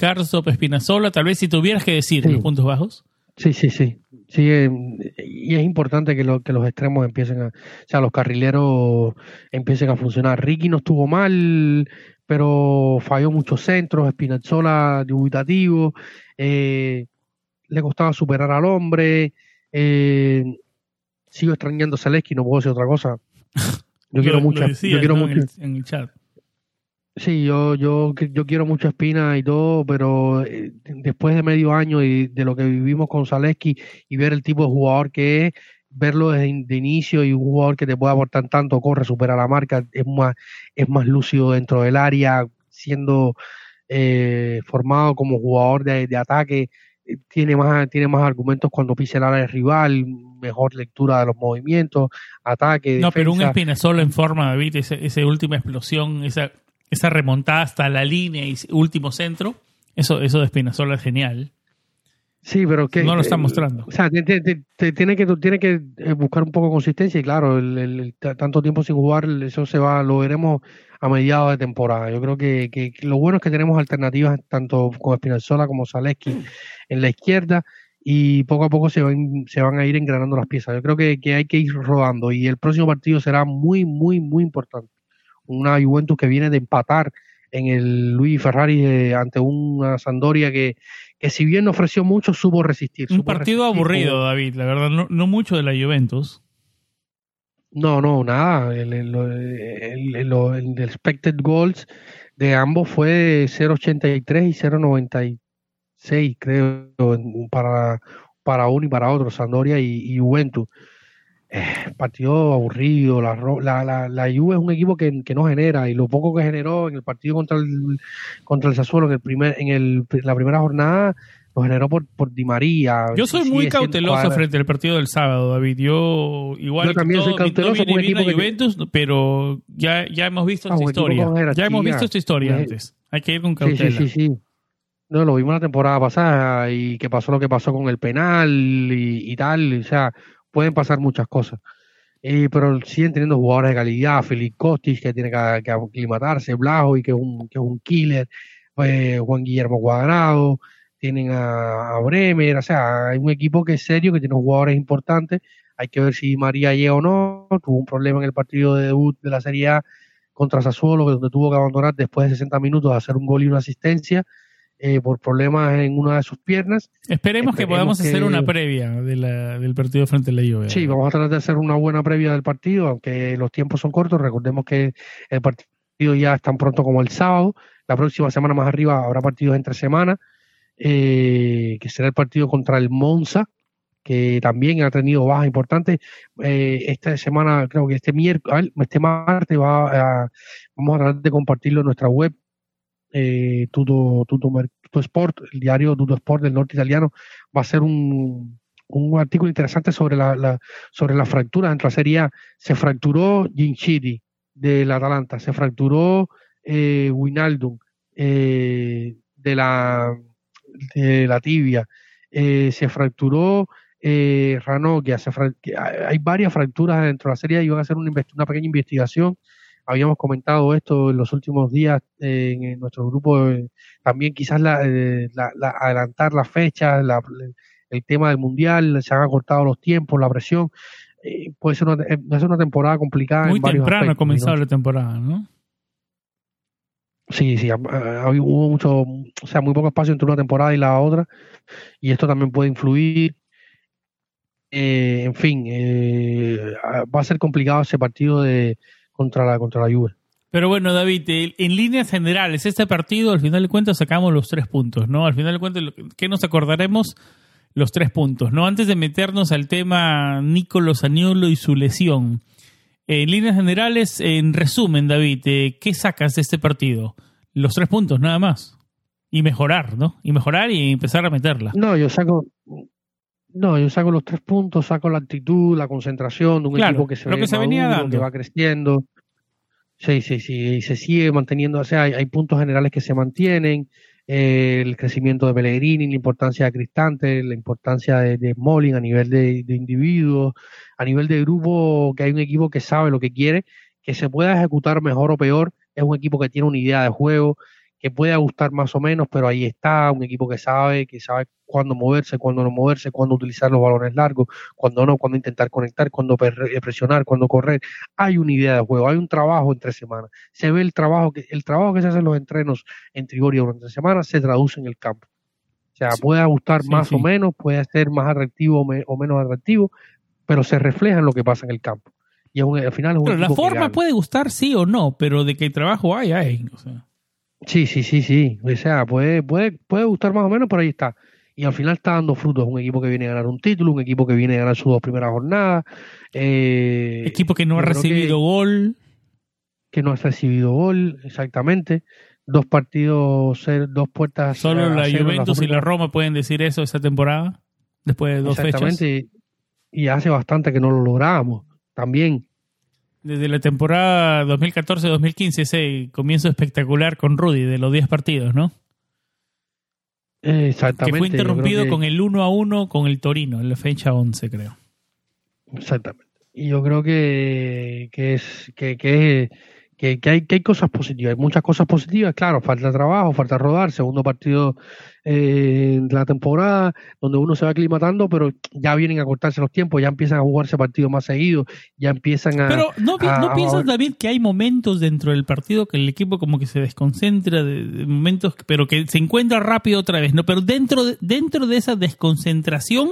Carlos Espinazola, tal vez si tuvieras que decir Sí. los puntos bajos. Sí, sí, sí. Sí, eh, y es importante que, lo- que los extremos empiecen a, o sea, los carrileros empiecen a funcionar. Ricky no estuvo mal, pero falló muchos centros, Spinazzola dubitativo, eh, le costaba superar al hombre, eh, sigo extrañando a Zaleski, no puedo decir otra cosa. Yo quiero mucho, decías, yo quiero ¿no? mucho, en, el, en el chat. Sí, yo, yo, yo quiero mucho a Espina y todo, pero eh, después de medio año y de lo que vivimos con Zaleski y ver el tipo de jugador que es, verlo desde de inicio y un jugador que te puede aportar tanto, corre, supera la marca, es más, es más lúcido dentro del área, siendo eh, formado como jugador de, de ataque, eh, tiene más, tiene más argumentos cuando pisa el área rival, mejor lectura de los movimientos, ataque, No, pero un defensa. Espinazola en forma, David, esa, esa última explosión, esa, esa remontada hasta la línea y último centro, eso, eso de Espinazola es genial. Sí, pero que No lo está eh, mostrando. O sea, te- te- te- te- tiene que tiene que eh, buscar un poco de consistencia y claro, el, el- el t- tanto tiempo sin jugar, eso se va, lo veremos a mediados de temporada. Yo creo que, que- que lo bueno es que tenemos alternativas tanto con Espinazzola como Zaleski en la izquierda y poco a poco se van se van a ir engranando las piezas. Yo creo que, que hay que ir rodando y el próximo partido será muy muy muy importante. Una Juventus que viene de empatar en el Luis Ferrari eh, ante una Sampdoria que, que si bien no ofreció mucho, supo resistir. Un supo partido resistir aburrido, como- David, la verdad, no, no mucho de la Juventus. No, no, nada. El, el, el, el- expected goals de ambos fue 0.83 y 0.96, creo, para, para uno y para otro, Sampdoria y, y Juventus. Eh, partido aburrido, la, la, la, la Juve es un equipo que, que no genera y lo poco que generó en el partido contra el, contra el Sassuolo en el primer en el, la primera jornada lo generó por, por Di María. Yo soy muy cauteloso frente al partido del sábado, David. Yo igual Yo también que soy cauteloso no viene con que- Juventus, pero ya, ya hemos visto Ah, esta historia. Ya hemos visto esta historia Eh, antes. Hay que ir con cautela. sí, sí, sí. No, lo vimos la temporada pasada y que pasó lo que pasó con el penal y, y tal. O sea, pueden pasar muchas cosas. eh, pero siguen teniendo jugadores de calidad, Felipe Costis que tiene que, que aclimatarse, Blajo y que es un, que es un killer, eh, Juan Guillermo Cuadrado, tienen a, a, Bremer, o sea, hay un equipo que es serio, que tiene jugadores importantes, hay que ver si María llega o no, tuvo un problema en el partido de debut de la Serie A contra Sassuolo, donde tuvo que abandonar después de 60 minutos a hacer un gol y una asistencia, eh, por problemas en una de sus piernas. Esperemos, que podamos hacer una previa de la, del partido frente a la Juve. Sí, vamos a tratar de hacer una buena previa del partido, aunque los tiempos son cortos. Recordemos que el partido ya es tan pronto como el sábado. La próxima semana más arriba habrá partidos entre semana, eh, que será el partido contra el Monza, que también ha tenido bajas importantes. Eh, esta semana, creo que este miércoles, este martes, va a, vamos a tratar de compartirlo en nuestra web eh, Tuto, Tuto, Sport, el diario Tuto Sport del norte italiano, va a ser un, un artículo interesante sobre la, la, sobre la fractura dentro de la Serie A. Se fracturó Ginchiti del Atalanta, se fracturó eh, Winaldum eh, de, la, de la tibia, eh, se fracturó eh, Ranocchia, se hay varias fracturas dentro de la Serie A y van a hacer una, una pequeña investigación habíamos comentado esto en los últimos días eh, en, nuestro grupo, eh, también quizás eh, la, la, adelantar las fechas, el tema del mundial, se han acortado los tiempos, la presión. puede ser una, una temporada complicada. Muy temprano ha comenzado la temporada, ¿no? Sí, sí, hubo mucho, o sea, muy poco espacio entre una temporada y la otra, y esto también puede influir. en fin, va a ser complicado ese partido de, contra la, contra la Juve. Pero bueno, David, en líneas generales, este partido, al final de cuentas, sacamos los tres puntos, ¿no? Al final de cuentas, ¿qué nos acordaremos? Los tres puntos, ¿no? Antes de meternos al tema Nicolo Saniolo y su lesión. En líneas generales, en resumen, David, eh, ¿qué sacas de este partido? Los tres puntos, nada más. Y mejorar, ¿no? Y mejorar y empezar a meterla. No, yo saco, no, yo saco los tres puntos, saco la actitud, la concentración de un equipo que se, lo que se venía dando. que va creciendo. Sí, sí, sí, se sigue manteniendo, o sea, hay, puntos generales que se mantienen, eh, el crecimiento de Pellegrini, la importancia de Cristante, la importancia de, de Molin a nivel de, de individuos, a nivel de grupo, que hay un equipo que sabe lo que quiere, que se pueda ejecutar mejor o peor, es un equipo que tiene una idea de juego, que puede gustar más o menos, pero ahí está, un equipo que sabe, que sabe cuándo moverse, cuándo no moverse, cuándo utilizar los balones largos, cuándo no, cuándo intentar conectar, cuándo eh, presionar, cuándo correr. Hay una idea de juego, hay un trabajo entre semanas. Se ve el trabajo que, el trabajo que se hace en los entrenos en Trigoria durante semanas se traduce en el campo. O sea, puede gustar más o menos, puede ser más atractivo o menos atractivo, pero se refleja en lo que pasa en el campo. Y al final pero la forma puede gustar sí o no, pero de qué trabajo hay, hay. O sea. Sí, sí, sí, sí. O sea, puede, puede, puede gustar más o menos, pero ahí está. Y al final está dando frutos. Un equipo que viene a ganar un título, un equipo que viene a ganar sus dos primeras jornadas. Eh, equipo que no ha recibido gol. Que no ha recibido gol, exactamente. Dos partidos, dos puertas. Solo la Juventus y la Roma pueden decir eso esa temporada, después de dos exactamente, Y hace bastante que no lo logramos. También desde la temporada 2014-2015, ese comienzo espectacular con Rudy de los 10 partidos, ¿no? Exactamente. Que fue interrumpido con el 1 a 1 con el Torino, en la fecha 11, creo. Exactamente. Y yo creo que, que es que, que, que, que, hay, que hay cosas positivas, hay muchas cosas positivas, claro, falta trabajo, falta rodar, segundo partido eh, de la temporada, donde uno se va aclimatando, pero ya vienen a cortarse los tiempos, ya empiezan a jugarse partidos más seguidos, ya empiezan a... Pero ¿no, ¿no piensas, David, que hay momentos dentro del partido que el equipo como que se desconcentra de, momentos, pero que se encuentra rápido otra vez, ¿no? Pero dentro de, dentro de esa desconcentración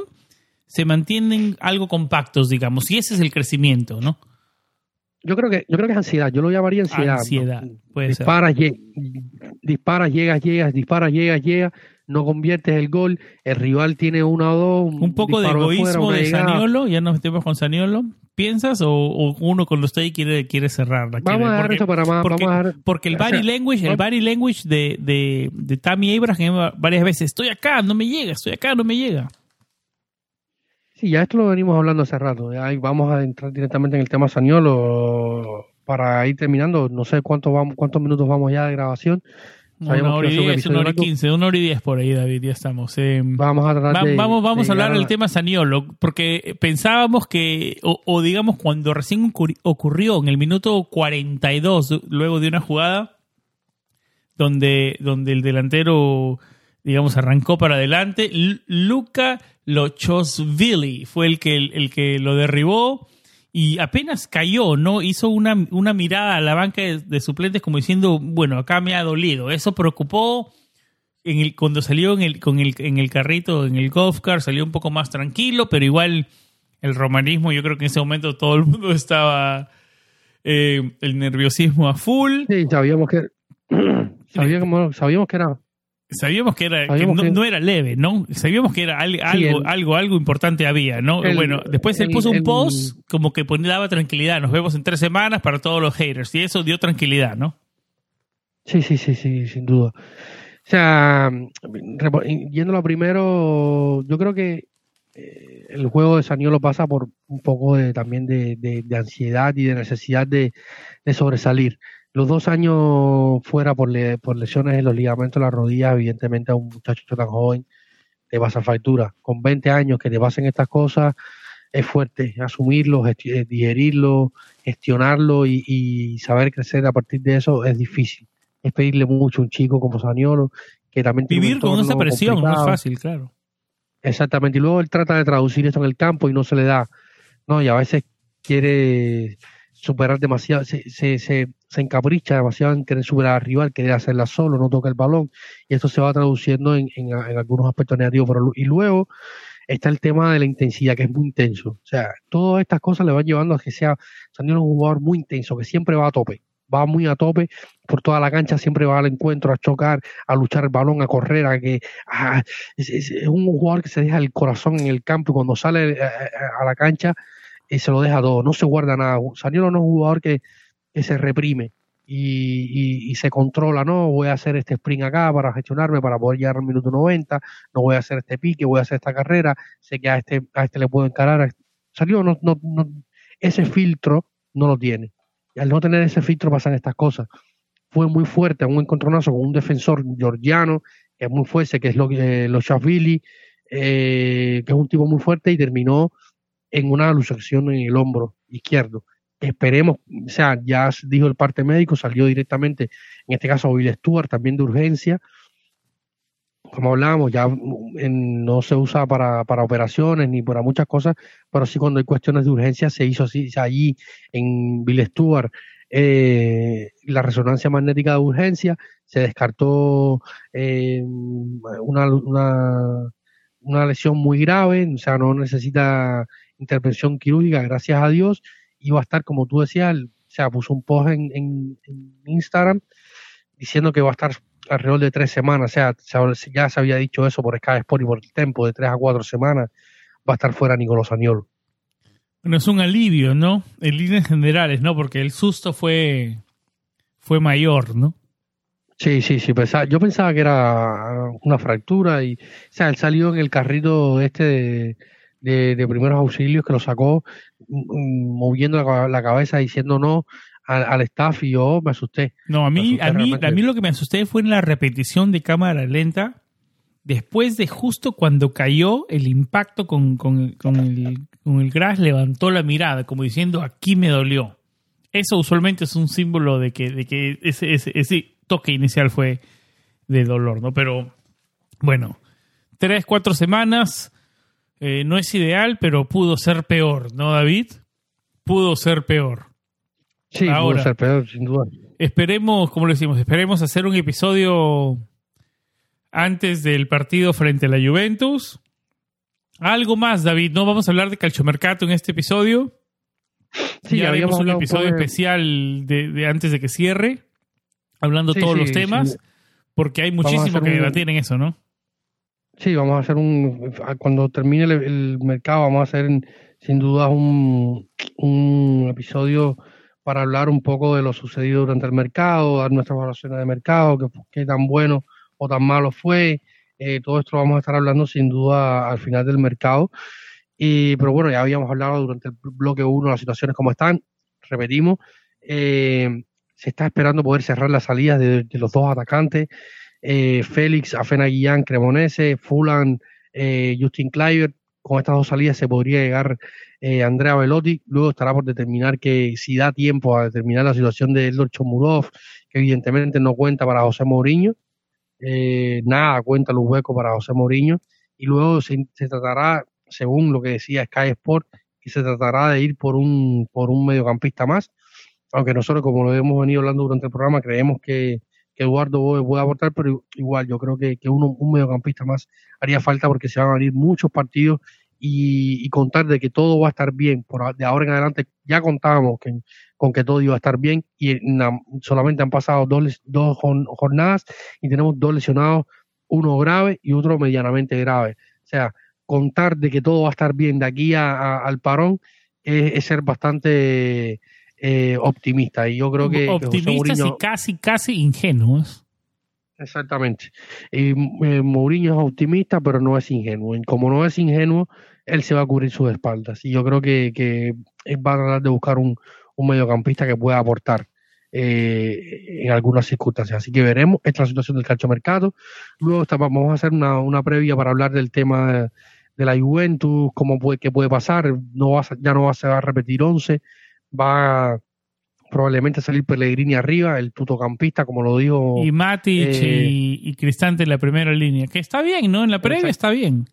se mantienen algo compactos, digamos, y ese es el crecimiento, ¿no? Yo creo que yo creo que es ansiedad, yo lo llamaría ansiedad. Ansiedad, puede disparas, ser. disparas, llegas, llegas, disparas, llegas, llegas, no conviertes el gol, el rival tiene una o dos. Un poco de egoísmo de, Saniolo, ya nos metemos con Saniolo. ¿Piensas? O, uno cuando está ahí quiere, quiere cerrarla. Vamos a dejar eso para más. Porque, vamos a porque el body language, el body language de, de, de Tammy Abraham varias veces, estoy acá, no me llega, estoy acá, no me llega. Sí, ya esto lo venimos hablando hace rato. Ya vamos a entrar directamente en el tema Saniolo para ir terminando. No sé cuántos vamos, cuántos minutos vamos ya de grabación, Una hora y diez, una hora y quince, una hora y diez por ahí, David, ya estamos. Eh, vamos a tratar de, vamos, vamos a hablar del tema Saniolo, porque pensábamos que, o, o, digamos, cuando recién ocurrió en el minuto 42, luego de una jugada donde, donde el delantero, digamos, arrancó para adelante, Luca Lochosvili fue el que, el que lo derribó y apenas cayó, ¿no? Hizo una, una mirada a la banca de, suplentes como diciendo, bueno, acá me ha dolido. Eso preocupó cuando salió en el, con el, en el carrito, en el golf car, salió un poco más tranquilo, pero igual el romanismo, yo creo que en ese momento todo el mundo estaba eh, el nerviosismo a full. Sí, sabíamos que, sabíamos, sabíamos que era Sabíamos que era no, era leve, ¿no? Sabíamos que era algo, algo, algo importante había, ¿no? bueno, después él puso un post como que daba tranquilidad. Nos vemos en tres semanas para todos los haters. Y eso dio tranquilidad, ¿no? Sí, sí, sí, sí, sin duda. O sea, yéndolo primero, yo creo que eh, el juego de Saniolo pasa por un poco de, también de, de, ansiedad y de necesidad de, sobresalir los dos años fuera por, por lesiones en los ligamentos de la rodilla, evidentemente a un muchacho tan joven te pasa factura. Con 20 años que te pasen estas cosas, es fuerte asumirlo, eh, digerirlo, gestionarlo y, saber crecer a partir de eso es difícil. Es pedirle mucho a un chico como Saniolo, que también Vivir con esa presión no es fácil, claro. Exactamente, y luego él trata de traducir esto en el campo y no se le da. No, y a veces quiere superar demasiado, se, se, se, encapricha demasiado en querer superar al rival, querer hacerla solo, no toca el balón, y esto se va traduciendo en, en, algunos aspectos negativos. Pero, y luego está el tema de la intensidad, que es muy intenso. O sea, todas estas cosas le van llevando a que sea un jugador muy intenso, que siempre va a tope, va muy a tope por toda la cancha, siempre va al encuentro, a chocar, a luchar el balón, a correr, a que es, es, un jugador que se deja el corazón en el campo y cuando sale eh, eh, a la cancha y se lo deja todo, no se guarda nada. Saniolo no es un jugador que, se reprime y, se controla, no, voy a hacer este sprint acá para gestionarme, para poder llegar al minuto 90, no voy a hacer este pique, voy a hacer esta carrera, sé que a este, a este le puedo encarar. Salió, no, no, no, ese filtro no lo tiene. Y al no tener ese filtro pasan estas cosas. Fue muy fuerte, un encontronazo con un defensor georgiano, que es muy fuerte, que es lo, eh, los eh, que es un tipo muy fuerte y terminó en una luxación en el hombro izquierdo. Esperemos, o sea, ya dijo el parte médico, salió directamente, en este caso Bill Stewart, también de urgencia. Como hablábamos, ya no se usa para, para, operaciones ni para muchas cosas, pero sí cuando hay cuestiones de urgencia se hizo así, allí en Bill Stewart eh, la resonancia magnética de urgencia, se descartó eh, una, una, una lesión muy grave, o sea, no necesita intervención quirúrgica, gracias a Dios, iba a estar, como tú decías, o sea, puso un post en, en, Instagram diciendo que va a estar alrededor de tres semanas, o sea, ya se había dicho eso por Sky Sport y por el tiempo, de tres a cuatro semanas va a estar fuera Nicolás Añol. Bueno, es un alivio, ¿no? En líneas generales, ¿no? Porque el susto fue, fue mayor, ¿no? Sí, sí, sí. Pensaba, yo pensaba que era una fractura y, o sea, él salió en el carrito este de, de, primeros auxilios que lo sacó mm, moviendo la, cabeza diciendo no al, staff y yo me asusté. No, a mí, a, mí, a mí lo que me asusté fue en la repetición de cámara lenta después de justo cuando cayó el impacto con, con, con el, con el crash, levantó la mirada como diciendo aquí me dolió. Eso usualmente es un símbolo de que, de que ese, ese, ese toque inicial fue de dolor, ¿no? Pero bueno, tres, cuatro semanas, eh, no es ideal, pero pudo ser peor, ¿no, David? Pudo ser peor. Sí, pudo ser peor, sin duda. Esperemos, como lo decimos, esperemos hacer un episodio antes del partido frente a la Juventus. Algo más, David, ¿no? Vamos a hablar de calchomercato en este episodio. Sí, ya habíamos un episodio especial de, antes de que cierre, hablando todos los temas, porque hay muchísimo que debatir en eso, ¿no? Sí, vamos a hacer un. Cuando termine el, mercado, vamos a hacer sin duda un, un, episodio para hablar un poco de lo sucedido durante el mercado, dar nuestras evaluaciones de mercado, qué, tan bueno o tan malo fue. Eh, todo esto vamos a estar hablando sin duda al final del mercado. Y, pero bueno, ya habíamos hablado durante el bloque 1 las situaciones como están. Repetimos. Eh, se está esperando poder cerrar las salidas de, los dos atacantes, eh, Félix, Afena Guillán, Cremonese, Fulan, eh, Justin Kluivert, con estas dos salidas se podría llegar eh, Andrea Velotti, luego estará por determinar que si da tiempo a determinar la situación de Eldor Chomurov, que evidentemente no cuenta para José Mourinho, eh, nada cuenta los huecos para José Mourinho, y luego se, tratará, según lo que decía Sky Sport, que se tratará de ir por un, por un mediocampista más, aunque nosotros, como lo hemos venido hablando durante el programa, creemos que, Eduardo Boe puede aportar, pero igual yo creo que, que uno, un mediocampista más haría falta porque se van a venir muchos partidos y, contar de que todo va a estar bien. Por, de ahora en adelante ya contábamos con que todo iba a estar bien y solamente han pasado dos, dos jornadas y tenemos dos lesionados, uno grave y otro medianamente grave. O sea, contar de que todo va a estar bien de aquí al parón es, ser bastante eh, optimista. Y yo creo que. Optimistas y casi, casi ingenuos. Exactamente. Y eh, Mourinho es optimista, pero no es ingenuo. Y como no es ingenuo, él se va a cubrir sus espaldas. Y yo creo que, que va a tratar de buscar un, mediocampista que pueda aportar eh, en algunas circunstancias. Así que veremos. Esta es la situación del calcio Luego vamos a hacer una, una previa para hablar del tema de, la Juventus, cómo puede, qué puede pasar. No va ya no va, se va a repetir 11. Va probablemente salir Pellegrini arriba, el tutocampista, como lo digo. Y Matic eh, y, Cristante en la primera línea, que está bien, ¿no? En la previa está bien.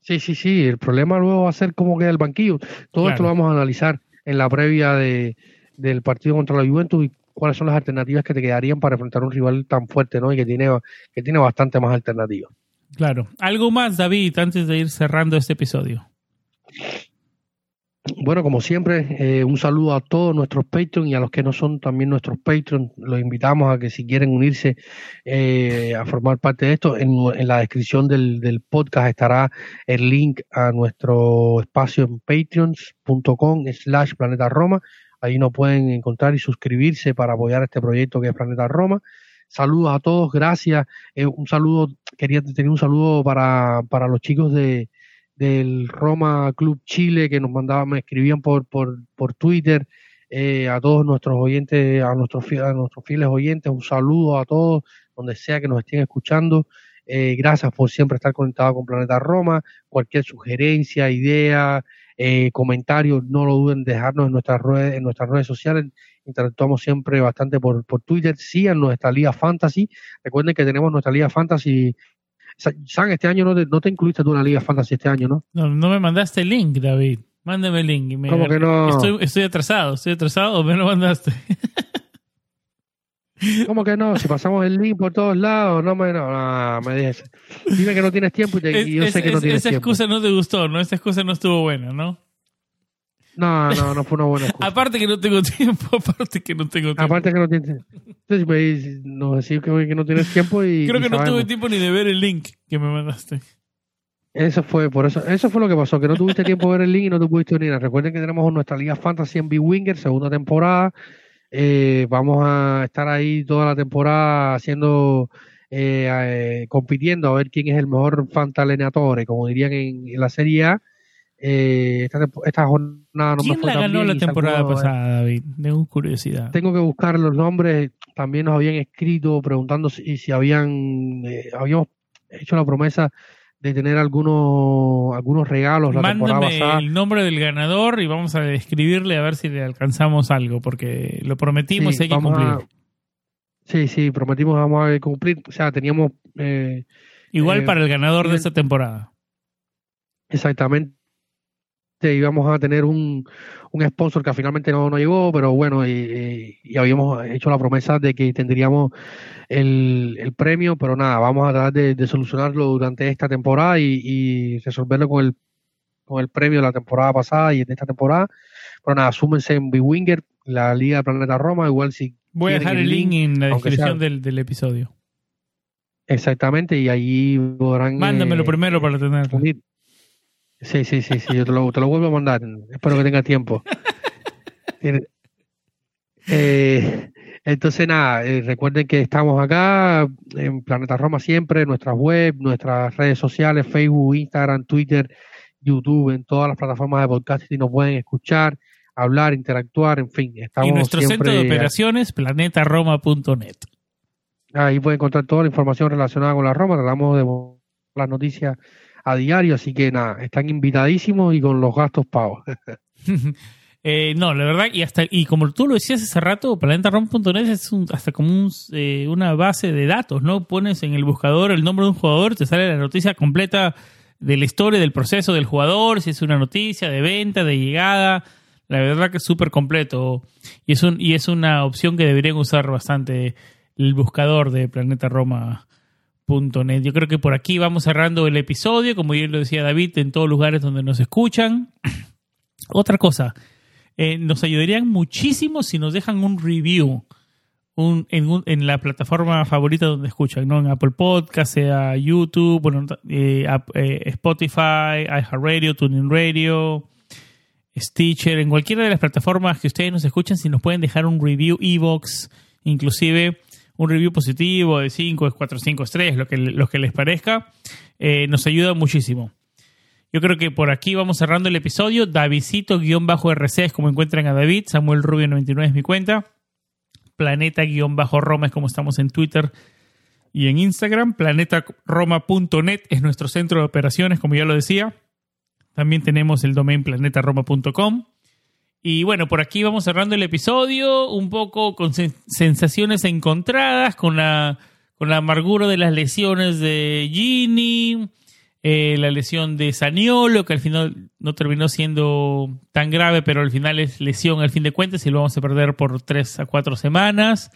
Sí, sí, sí. El problema luego va a ser cómo queda el banquillo. Todo esto lo vamos a analizar en la previa de, del partido contra la Juventus y cuáles son las alternativas que te quedarían para enfrentar a un rival tan fuerte, ¿no? Y que tiene, que tiene bastante más alternativas. Claro. ¿Algo más, David, antes de ir cerrando este episodio? Bueno, como siempre, eh, un saludo a todos nuestros Patreons y a los que no son también nuestros Patreons. Los invitamos a que si quieren unirse eh, a formar parte de esto, en, la descripción del, podcast estará el link a nuestro espacio en patreons.com slash planeta Roma. Ahí nos pueden encontrar y suscribirse para apoyar este proyecto que es Planeta Roma. Saludos a todos, gracias. Eh, un saludo, quería tener un saludo para, para los chicos de del Roma Club Chile que nos mandaban, me escribían por, por, por Twitter, eh, a todos nuestros oyentes, a nuestros, a nuestros fieles oyentes, un saludo a todos, donde sea que nos estén escuchando. Eh, gracias por siempre estar conectado con Planeta Roma. Cualquier sugerencia, idea, eh, comentario, no lo duden dejarnos en nuestras redes, en nuestras redes sociales. Interactuamos siempre bastante por, por Twitter. Síganos nuestra Liga Fantasy. Recuerden que tenemos nuestra Liga Fantasy San, este año no te, no te incluiste tú en la Liga Fantasy este año, ¿no? No, no me mandaste el link, David. Mándame el link. Me, ¿Cómo que no? Estoy, estoy atrasado, estoy atrasado o me lo mandaste. ¿Cómo que no? Si pasamos el link por todos lados, no me, no, no, me dices. Dime que no tienes tiempo y, yo sé que no tienes tiempo. Esa excusa no te gustó, ¿no? Esa excusa no estuvo buena, ¿no? No, no, no fue una buena excusa. aparte que no tengo tiempo, aparte que no tengo tiempo. Aparte que no tienes Entonces me dices, no, decir que, que, no tienes tiempo y. Creo que no tuve tiempo ni de ver el link que me mandaste. Eso fue, por eso, eso fue lo que pasó, que no tuviste tiempo de ver el link y no te pudiste unir. Recuerden que tenemos nuestra Liga Fantasy en B-Winger, segunda temporada. Eh, vamos a estar ahí toda la temporada haciendo, eh, eh, compitiendo a ver quién es el mejor Fantalenatore, como dirían en la Serie A eh, esta, esta, jornada no ¿Quién me fue la ganó la temporada pasada, David? Tengo curiosidad. Tengo que buscar los nombres. También nos habían escrito preguntando si, si habían eh, habíamos hecho la promesa de tener algunos algunos regalos la temporada pasada. el nombre del ganador y vamos a escribirle a ver si le alcanzamos algo, porque lo prometimos y hay que cumplir. sí, sí, prometimos vamos a cumplir. O sea, teníamos... Eh, Igual eh, para el ganador de esta temporada. Exactamente íbamos a tener un, un sponsor que finalmente no, no llegó, pero bueno, y, habíamos hecho la promesa de que tendríamos el, el premio, pero nada, vamos a tratar de, solucionarlo durante esta temporada y, resolverlo con el, con el premio de la temporada pasada y de esta temporada. Pero nada, súmense en B-Winger, la Liga de Planeta Roma, igual si... Voy a dejar el link, en la descripción del, del episodio. Exactamente, y ahí podrán... Mándamelo eh, primero para tenerlo. Sí, sí, sí, sí, yo te lo, te lo vuelvo a mandar. Espero que tenga tiempo. Eh, entonces, nada, eh, recuerden que estamos acá en Planeta Roma siempre, en nuestras web, nuestras redes sociales, Facebook, Instagram, Twitter, YouTube, en todas las plataformas de podcast y nos pueden escuchar. hablar, interactuar, en fin. Estamos y nuestro siempre, centro de operaciones, planetaroma.net. Ahí pueden encontrar toda la información relacionada con la Roma. Tratamos de las noticias a diario, así que nada, están invitadísimos y con los gastos pagos. eh, no, la verdad, y hasta y como tú lo decías hace rato, planetaroma.net es un, hasta como un, eh, una base de datos, ¿no? Pones en el buscador el nombre de un jugador, te sale la noticia completa de la historia, del proceso del jugador, si es una noticia de venta, de llegada. La verdad que es súper completo y es, un, y es una opción que deberían usar bastante el buscador de planetaroma.net. Yo creo que por aquí vamos cerrando el episodio, como ya lo decía David, en todos lugares donde nos escuchan. Otra cosa, eh, nos ayudarían muchísimo si nos dejan un review en, la plataforma favorita donde escuchan, ¿no? En Apple Podcast, sea YouTube, bueno, eh, eh, Spotify, iHeartRadio, TuneIn Radio, Stitcher, en cualquiera de las plataformas que ustedes nos escuchan, si nos pueden dejar un review, Evox, inclusive un review positivo de 5, 4, 5 estrellas, lo que, lo que les parezca, eh, nos ayuda muchísimo. Yo creo que por aquí vamos cerrando el episodio. Davidcito-RC es como encuentran a David. Samuel Rubio 99 es mi cuenta. Planeta-Roma es como estamos en Twitter y en Instagram. Planetaroma.net es nuestro centro de operaciones, como ya lo decía. También tenemos el domain planetaroma.com. Y bueno, por aquí vamos cerrando el episodio, un poco con sensaciones encontradas, con la, con la amargura de las lesiones de Gini, eh, la lesión de Saniolo, que al final no terminó siendo tan grave, pero al final es lesión al fin de cuentas y lo vamos a perder por tres a cuatro semanas.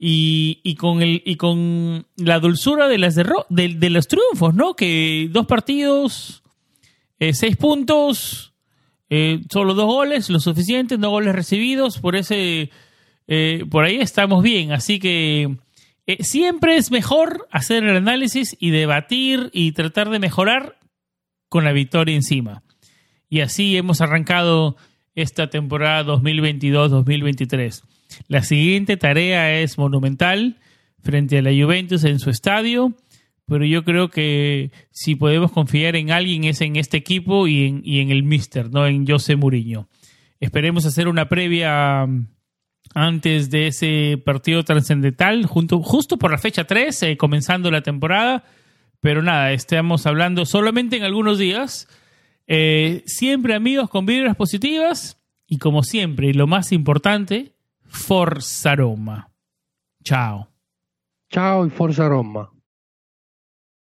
Y, y, con el y con la dulzura de las de, de los triunfos, ¿no? Que dos partidos, eh, seis puntos, eh, solo dos goles, lo suficiente, dos goles recibidos, por ese eh, por ahí estamos bien, así que eh, siempre es mejor hacer el análisis y debatir y tratar de mejorar con la victoria encima. Y así hemos arrancado esta temporada 2022-2023. La siguiente tarea es monumental frente a la Juventus en su estadio pero yo creo que si podemos confiar en alguien es en este equipo y en, el Mister, no en José Mourinho. Esperemos hacer una previa um, antes de ese partido trascendental, justo por la fecha 3, eh, comenzando la temporada. Pero nada, estamos hablando solamente en algunos días. Eh, siempre amigos con vibras positivas y como siempre, lo más importante, Forza Roma. Chao. Chao y Forza Roma.